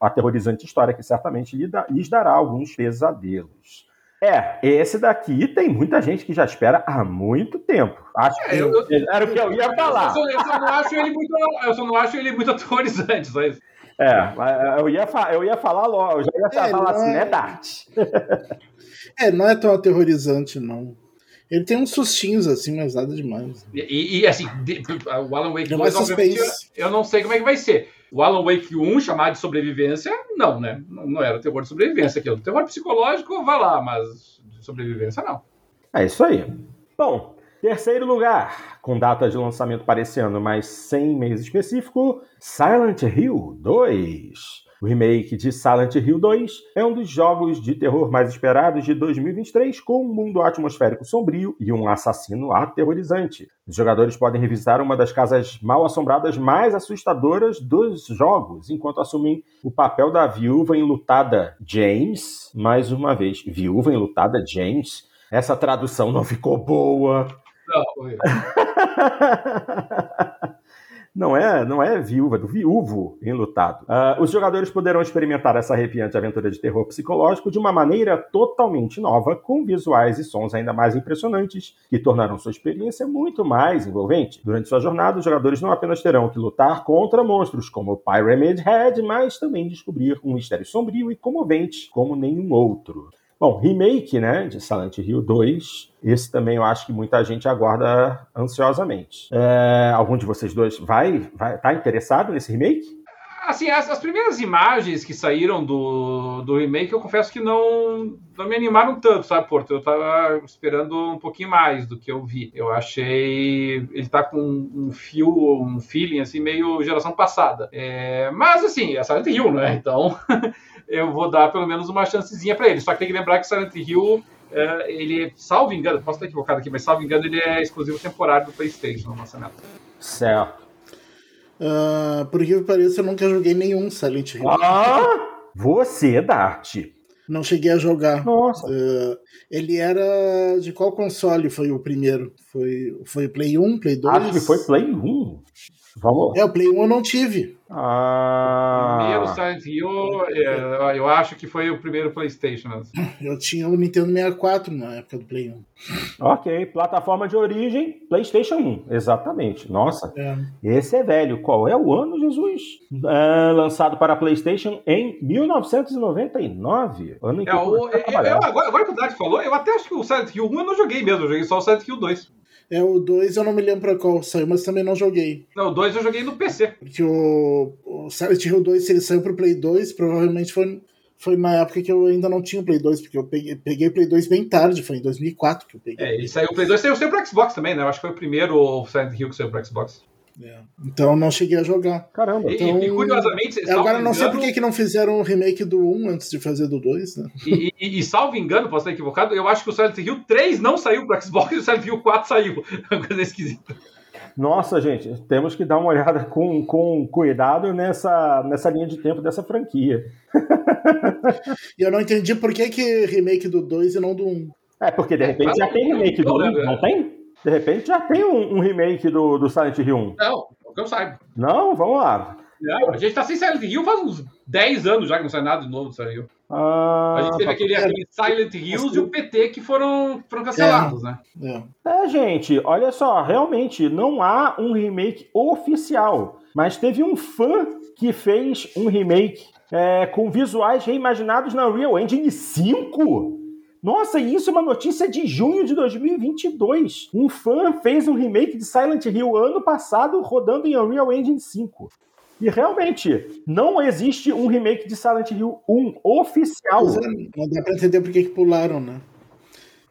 aterrorizante história que certamente lhes dará alguns pesadelos. É, esse daqui tem muita gente que já espera há muito tempo. Acho é, que eu, era o que eu ia falar. Eu só, eu só, não acho ele muito, eu só não acho ele muito aterrorizante, só isso. É, eu ia, eu ia falar logo, eu já ia é, falar assim, é... né, Dart? é, não é tão aterrorizante, não. Ele tem uns sustinhos assim, mas nada demais. E, e assim, o Alan Wake 2, obviamente, eu, eu não sei como é que vai ser. O Alan Wake 1, chamado de sobrevivência, não, né? Não era terror de sobrevivência aquilo. Terror psicológico, vai lá, mas de sobrevivência, não. É isso aí. Bom, terceiro lugar, com data de lançamento para esse ano, mas sem mês específico, Silent Hill 2. O remake de Silent Hill 2 é um dos jogos de terror mais esperados de 2023, com um mundo atmosférico sombrio e um assassino aterrorizante. Os jogadores podem revisitar uma das casas mal assombradas mais assustadoras dos jogos, enquanto assumem o papel da viúva enlutada James. Mais uma vez, viúva enlutada James. Essa tradução não ficou boa. Não, foi. não é, não é viúva, é do viúvo enlutado. Uh, os jogadores poderão experimentar essa arrepiante aventura de terror psicológico de uma maneira totalmente nova, com visuais e sons ainda mais impressionantes, que tornarão sua experiência muito mais envolvente. Durante sua jornada, os jogadores não apenas terão que lutar contra monstros como o Pyramid Head, mas também descobrir um mistério sombrio e comovente como nenhum outro. Bom, remake, né, de Silent Hill 2. Esse também eu acho que muita gente aguarda ansiosamente. É, algum de vocês dois vai, vai tá interessado nesse remake? Assim, as, as, primeiras imagens que saíram do, do remake, eu confesso que não, não me animaram tanto, sabe, Porto? Eu tava esperando um pouquinho mais do que eu vi. Eu achei. Ele tá com um fio, um feeling, assim, meio geração passada. É, mas, assim, é Silent Hill, né? Então. eu vou dar pelo menos uma chancezinha para ele. Só que tem que lembrar que Silent Hill, é, ele, salvo engano, posso estar equivocado aqui, mas salvo engano, ele é exclusivo temporário do PlayStation no lançamento. Certo. Uh, por que pareça, eu nunca joguei nenhum Silent Hill. Ah, você, Dart. Não cheguei a jogar. Nossa. Uh, ele era. De qual console foi o primeiro? Foi, foi Play 1, Play 2? Acho que foi Play 1. Vamos. É, o Play 1 eu não tive. Ah. Primeiro Silent Hill, é, eu acho que foi o primeiro PlayStation. Eu tinha o Nintendo 64 na época do Play 1. Ok, plataforma de origem, PlayStation 1, exatamente. Nossa, é. esse é velho. Qual é o ano, Jesus? É, lançado para PlayStation em 1999. Ano em que é, o, eu, eu, agora, agora que o Dart falou, eu até acho que o Silent Hill 1 eu não joguei mesmo, eu joguei só o Silent Hill 2. É, o 2 eu não me lembro pra qual saiu, mas também não joguei. Não, o 2 eu joguei no PC. Porque o, o Silent Hill 2, se ele saiu pro Play 2, provavelmente foi, foi na época que eu ainda não tinha o Play 2, porque eu peguei, peguei o Play 2 bem tarde, foi em 2004 que eu peguei. É, ele saiu o Play 2, saiu, saiu pro Xbox também, né? Eu acho que foi o primeiro Silent Hill que saiu pro Xbox. É. Então não cheguei a jogar. Caramba. Então, e, e curiosamente. Agora não sei por que não fizeram o remake do 1 antes de fazer do 2, né? E, e, e, salvo engano, posso estar equivocado, eu acho que o Silent Hill 3 não saiu pro Xbox e o Silent Hill 4 saiu. Uma coisa esquisita. Nossa, gente, temos que dar uma olhada com, com cuidado nessa, nessa linha de tempo dessa franquia. E eu não entendi por que, que remake do 2 e não do 1. É, porque de repente já tem remake do 1, não tem? De repente já tem um, um remake do, do Silent Hill 1. Não, que eu saiba. Não, vamos lá. Não, a gente tá sem Silent Hill faz uns 10 anos já que não sai nada de novo do Silent Hill. Ah, a gente teve aquele, aquele Silent Hills e o PT que foram, foram cancelados, é. né? É. é, gente, olha só, realmente não há um remake oficial, mas teve um fã que fez um remake é, com visuais reimaginados na Unreal Engine 5. Nossa, e isso é uma notícia de junho de 2022. Um fã fez um remake de Silent Hill ano passado rodando em Unreal Engine 5. E realmente, não existe um remake de Silent Hill 1 oficial. É, não dá pra entender por que pularam, né?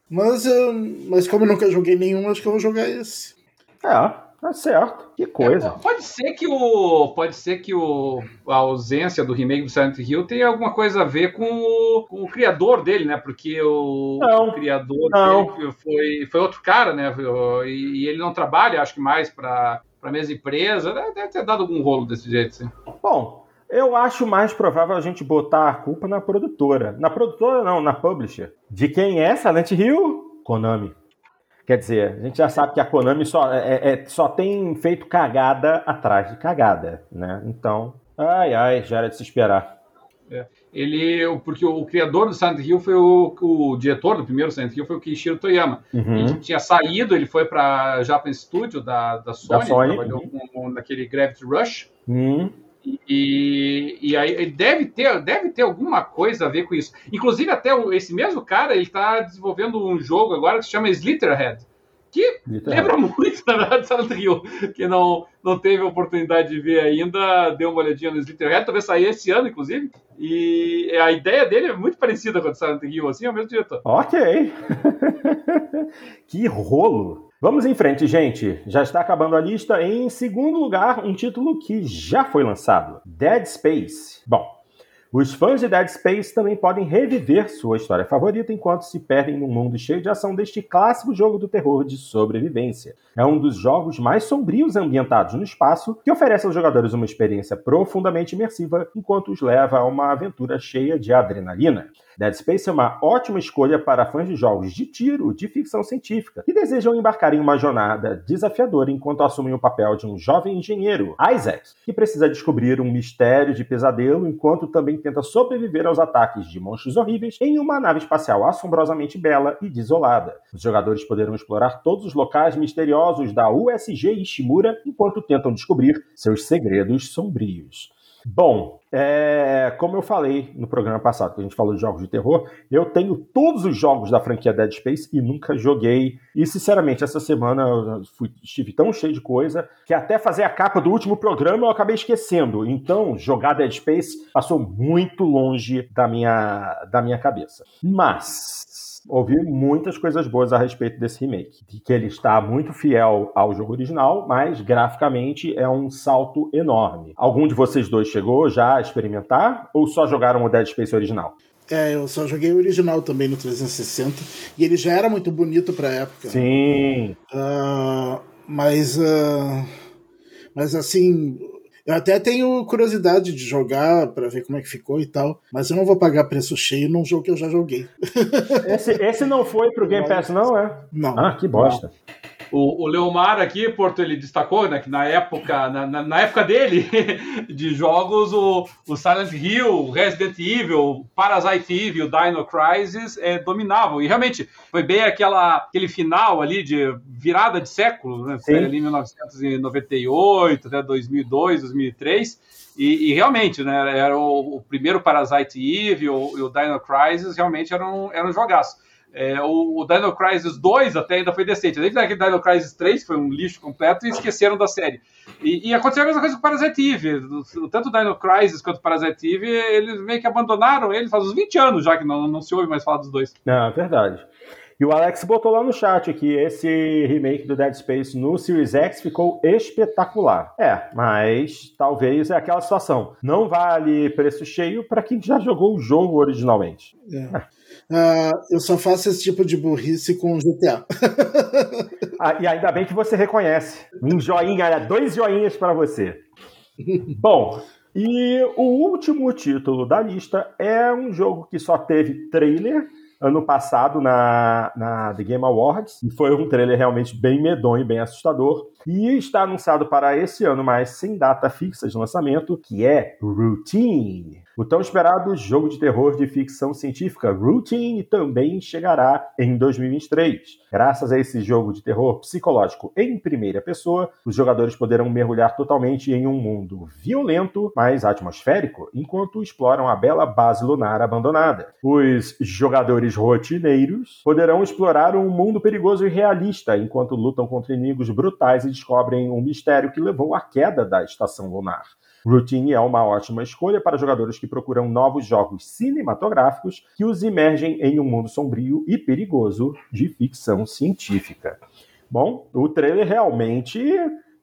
Mas, mas como eu nunca joguei nenhum, acho que eu vou jogar esse. É. Tá certo. Que coisa. É, pode ser que o pode ser que o, a ausência do remake do Silent Hill tenha alguma coisa a ver com o, com o criador dele, né? Porque o, o criador não. dele foi, foi outro cara, né? E, e ele não trabalha, acho que mais para para mesma empresa. Deve ter dado algum rolo desse jeito, sim. Bom, eu acho mais provável a gente botar a culpa na produtora. Na produtora, não, na publisher. De quem é Silent Hill? Konami. Quer dizer, a gente já sabe que a Konami só, é, é, é, só tem feito cagada atrás de cagada, né? Então, ai, ai, já era de se esperar. É. Ele, porque o, criador do Silent Hill foi o, o diretor do primeiro Silent Hill foi o Kishiro Toyama. Uhum. Ele tinha saído, ele foi para Japan Studio da, da Sony, da Sony. trabalhou uhum. com, naquele Gravity Rush. Uhum. E, e aí deve ter, deve ter alguma coisa a ver com isso. Inclusive, até esse mesmo cara ele está desenvolvendo um jogo agora que se chama Slitterhead. Que lembra muito, na verdade, Silent Hill, que não, não teve oportunidade de ver ainda, deu uma olhadinha no Slitterhead, talvez sair esse ano, inclusive. E a ideia dele é muito parecida com a do Silent Hill, assim, é o mesmo diretor. Ok. que rolo. Vamos em frente, gente. Já está acabando a lista. Em segundo lugar, um título que já foi lançado: Dead Space. Bom, os fãs de Dead Space também podem reviver sua história favorita enquanto se perdem num mundo cheio de ação deste clássico jogo do terror de sobrevivência. É um dos jogos mais sombrios ambientados no espaço que oferece aos jogadores uma experiência profundamente imersiva enquanto os leva a uma aventura cheia de adrenalina. Dead Space é uma ótima escolha para fãs de jogos de tiro de ficção científica que desejam embarcar em uma jornada desafiadora enquanto assumem o papel de um jovem engenheiro, Isaac, que precisa descobrir um mistério de pesadelo enquanto também tenta sobreviver aos ataques de monstros horríveis em uma nave espacial assombrosamente bela e desolada. Os jogadores poderão explorar todos os locais misteriosos da USG Ishimura enquanto tentam descobrir seus segredos sombrios. Bom, é, como eu falei no programa passado, que a gente falou de jogos de terror, eu tenho todos os jogos da franquia Dead Space e nunca joguei. E, sinceramente, essa semana eu fui, estive tão cheio de coisa que até fazer a capa do último programa eu acabei esquecendo. Então, jogar Dead Space passou muito longe da minha, da minha cabeça. Mas ouvi muitas coisas boas a respeito desse remake. De que ele está muito fiel ao jogo original, mas graficamente é um salto enorme. Algum de vocês dois chegou já a experimentar ou só jogaram o Dead Space original? É, eu só joguei o original também no 360 e ele já era muito bonito pra época. Sim. Uh, mas, uh, mas assim, eu até tenho curiosidade de jogar para ver como é que ficou e tal, mas eu não vou pagar preço cheio num jogo que eu já joguei. Esse, esse não foi pro Game Pass, não, é? Não. Ah, que bosta. Não. O, o Leomar aqui, Porto, ele destacou né, que na época, na, na, na época dele, de jogos, o, o, Silent Hill, Resident Evil, Parasite Evil, Dino Crisis é, dominavam. E realmente foi bem aquela, aquele final ali de virada de século, né? Foi ali em 1998, até 2002, 2003. E, e, realmente, né, era o, o, primeiro Parasite Evil e o Dino Crisis realmente eram, eram jogaços. É, o, o Dino Crisis 2 até ainda foi decente. Desde aquele Dino Crisis 3 foi um lixo completo e esqueceram da série. E, e aconteceu a mesma coisa com o Parasite Eve. Tanto o Dino Crisis quanto o Parasite Eve, eles meio que abandonaram ele faz uns 20 anos já que não, não se ouve mais falar dos dois. Não, é verdade. E o Alex botou lá no chat que esse remake do Dead Space no Series X ficou espetacular. É, mas talvez é aquela situação. Não vale preço cheio para quem já jogou o jogo originalmente. É. Uh, eu só faço esse tipo de burrice com GTA. ah, e ainda bem que você reconhece. Um joinha, dois joinhas para você. Bom, e o último título da lista é um jogo que só teve trailer ano passado na, na The Game Awards, e foi um trailer realmente bem medonho, bem assustador. E está anunciado para esse ano, mas sem data fixa de lançamento, que é Routine. O tão esperado jogo de terror de ficção científica Routine também chegará em 2023. Graças a esse jogo de terror psicológico em primeira pessoa, os jogadores poderão mergulhar totalmente em um mundo violento, mas atmosférico, enquanto exploram a bela base lunar abandonada. Os jogadores rotineiros poderão explorar um mundo perigoso e realista enquanto lutam contra inimigos brutais e descobrem um mistério que levou à queda da estação lunar. Routine é uma ótima escolha para jogadores que procuram novos jogos cinematográficos que os imergem em um mundo sombrio e perigoso de ficção científica. Bom, o trailer realmente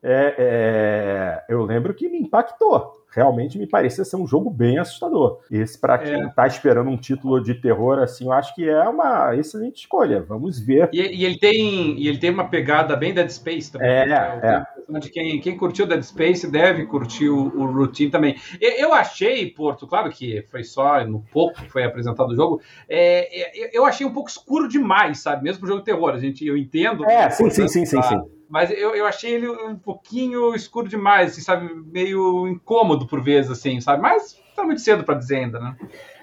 é, é, eu lembro que me impactou realmente me parecia ser um jogo bem assustador. Esse, para quem está é. esperando um título de terror, assim, eu acho que é uma excelente escolha. Vamos ver. E, e ele, tem, e ele tem uma pegada bem Dead Space também. É, né? é. De quem, quem curtiu Dead Space deve curtir o, o Routine também. Eu, eu, achei, Porto, claro que foi só no pouco que foi apresentado o jogo, é, é eu achei um pouco escuro demais, sabe? Mesmo pro jogo de terror. A gente, eu entendo. É, sim, sim, sim, sim, sim. Mas eu, eu achei ele um pouquinho escuro demais, assim, sabe? Meio incômodo por vezes, assim, sabe? Mas tá muito cedo para dizer ainda, né?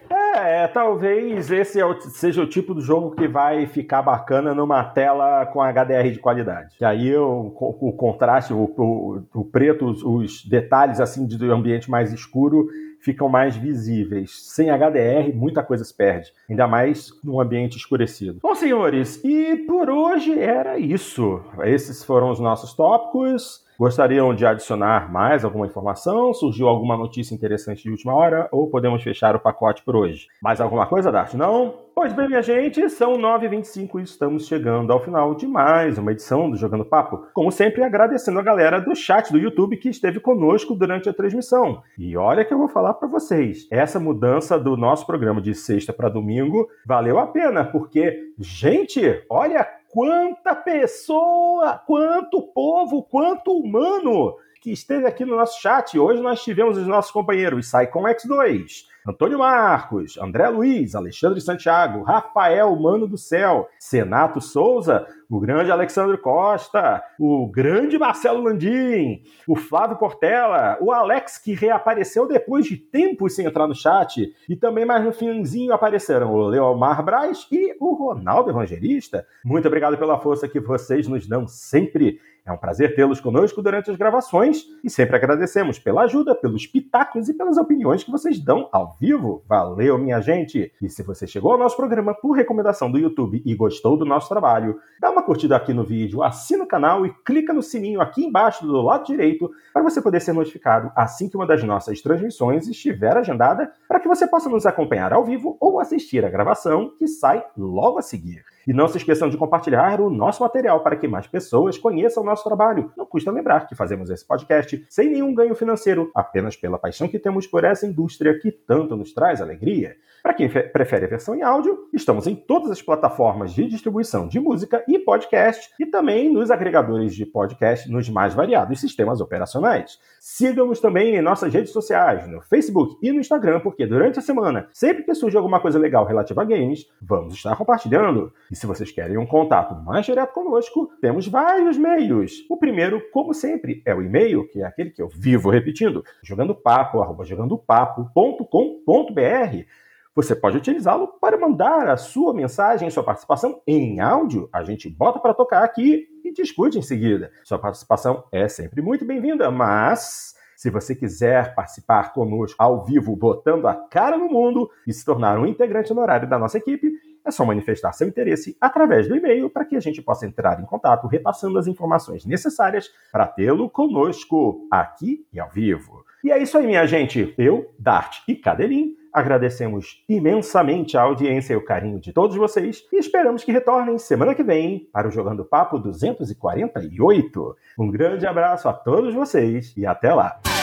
É, é, talvez esse é seja o tipo do jogo que vai ficar bacana numa tela com HDR de qualidade. Que aí o, o contraste, o, o, o preto, os, os, detalhes assim de ambiente mais escuro ficam mais visíveis. Sem HDR, muita coisa se perde, ainda mais num ambiente escurecido. Bom, senhores, e por hoje era isso. Esses foram os nossos tópicos. Gostariam de adicionar mais alguma informação? Surgiu alguma notícia interessante de última hora? Ou podemos fechar o pacote por hoje? Mais alguma coisa, Dart? Não? Pois bem, minha gente, são 9h25 e estamos chegando ao final de mais uma edição do Jogando Papo. Como sempre, agradecendo a galera do chat do YouTube que esteve conosco durante a transmissão. E olha que eu vou falar para vocês, essa mudança do nosso programa de sexta para domingo valeu a pena, porque, gente, olha quanta pessoa, quanto povo, quanto humano que esteve aqui no nosso chat. Hoje nós tivemos os nossos companheiros Saicon X2, Antônio Marcos, André Luiz, Alexandre Santiago, Rafael Mano do Céu, Senato Souza, o grande Alexandre Costa, o grande Marcelo Landim, o Flávio Portela, o Alex que reapareceu depois de tempos sem entrar no chat, e também mais no finzinho apareceram o Leomar Braz e o Ronaldo Evangelista. Muito obrigado pela força que vocês nos dão sempre. É um prazer tê-los conosco durante as gravações e sempre agradecemos pela ajuda, pelos pitacos e pelas opiniões que vocês dão ao vivo. Valeu, minha gente! E se você chegou ao nosso programa por recomendação do YouTube e gostou do nosso trabalho, dá uma curtida aqui no vídeo, assina o canal e clica no sininho aqui embaixo do lado direito para você poder ser notificado assim que uma das nossas transmissões estiver agendada, para que você possa nos acompanhar ao vivo ou assistir a gravação que sai logo a seguir. E não se esqueçam de compartilhar o nosso material para que mais pessoas conheçam o nosso trabalho. Não custa lembrar que fazemos esse podcast sem nenhum ganho financeiro, apenas pela paixão que temos por essa indústria que tanto nos traz alegria. Para quem prefere a versão em áudio, estamos em todas as plataformas de distribuição de música e podcast e também nos agregadores de podcast nos mais variados sistemas operacionais. Sigam-nos também em nossas redes sociais, no Facebook e no Instagram, porque durante a semana, sempre que surge alguma coisa legal relativa a games, vamos estar compartilhando. E se vocês querem um contato mais direto conosco, temos vários meios. O primeiro, como sempre, é o e-mail, que é aquele que eu vivo repetindo, jogandopapo@jogandopapo.com.br. Você pode utilizá-lo para mandar a sua mensagem, sua participação em áudio. A gente bota para tocar aqui e discute em seguida. Sua participação é sempre muito bem-vinda, mas se você quiser participar conosco ao vivo, botando a cara no mundo e se tornar um integrante honorário da nossa equipe, é só manifestar seu interesse através do e-mail para que a gente possa entrar em contato repassando as informações necessárias para tê-lo conosco aqui e ao vivo. E é isso aí, minha gente. Eu, Dart e Cadelin agradecemos imensamente a audiência e o carinho de todos vocês e esperamos que retornem semana que vem para o Jogando Papo 248. Um grande abraço a todos vocês e até lá!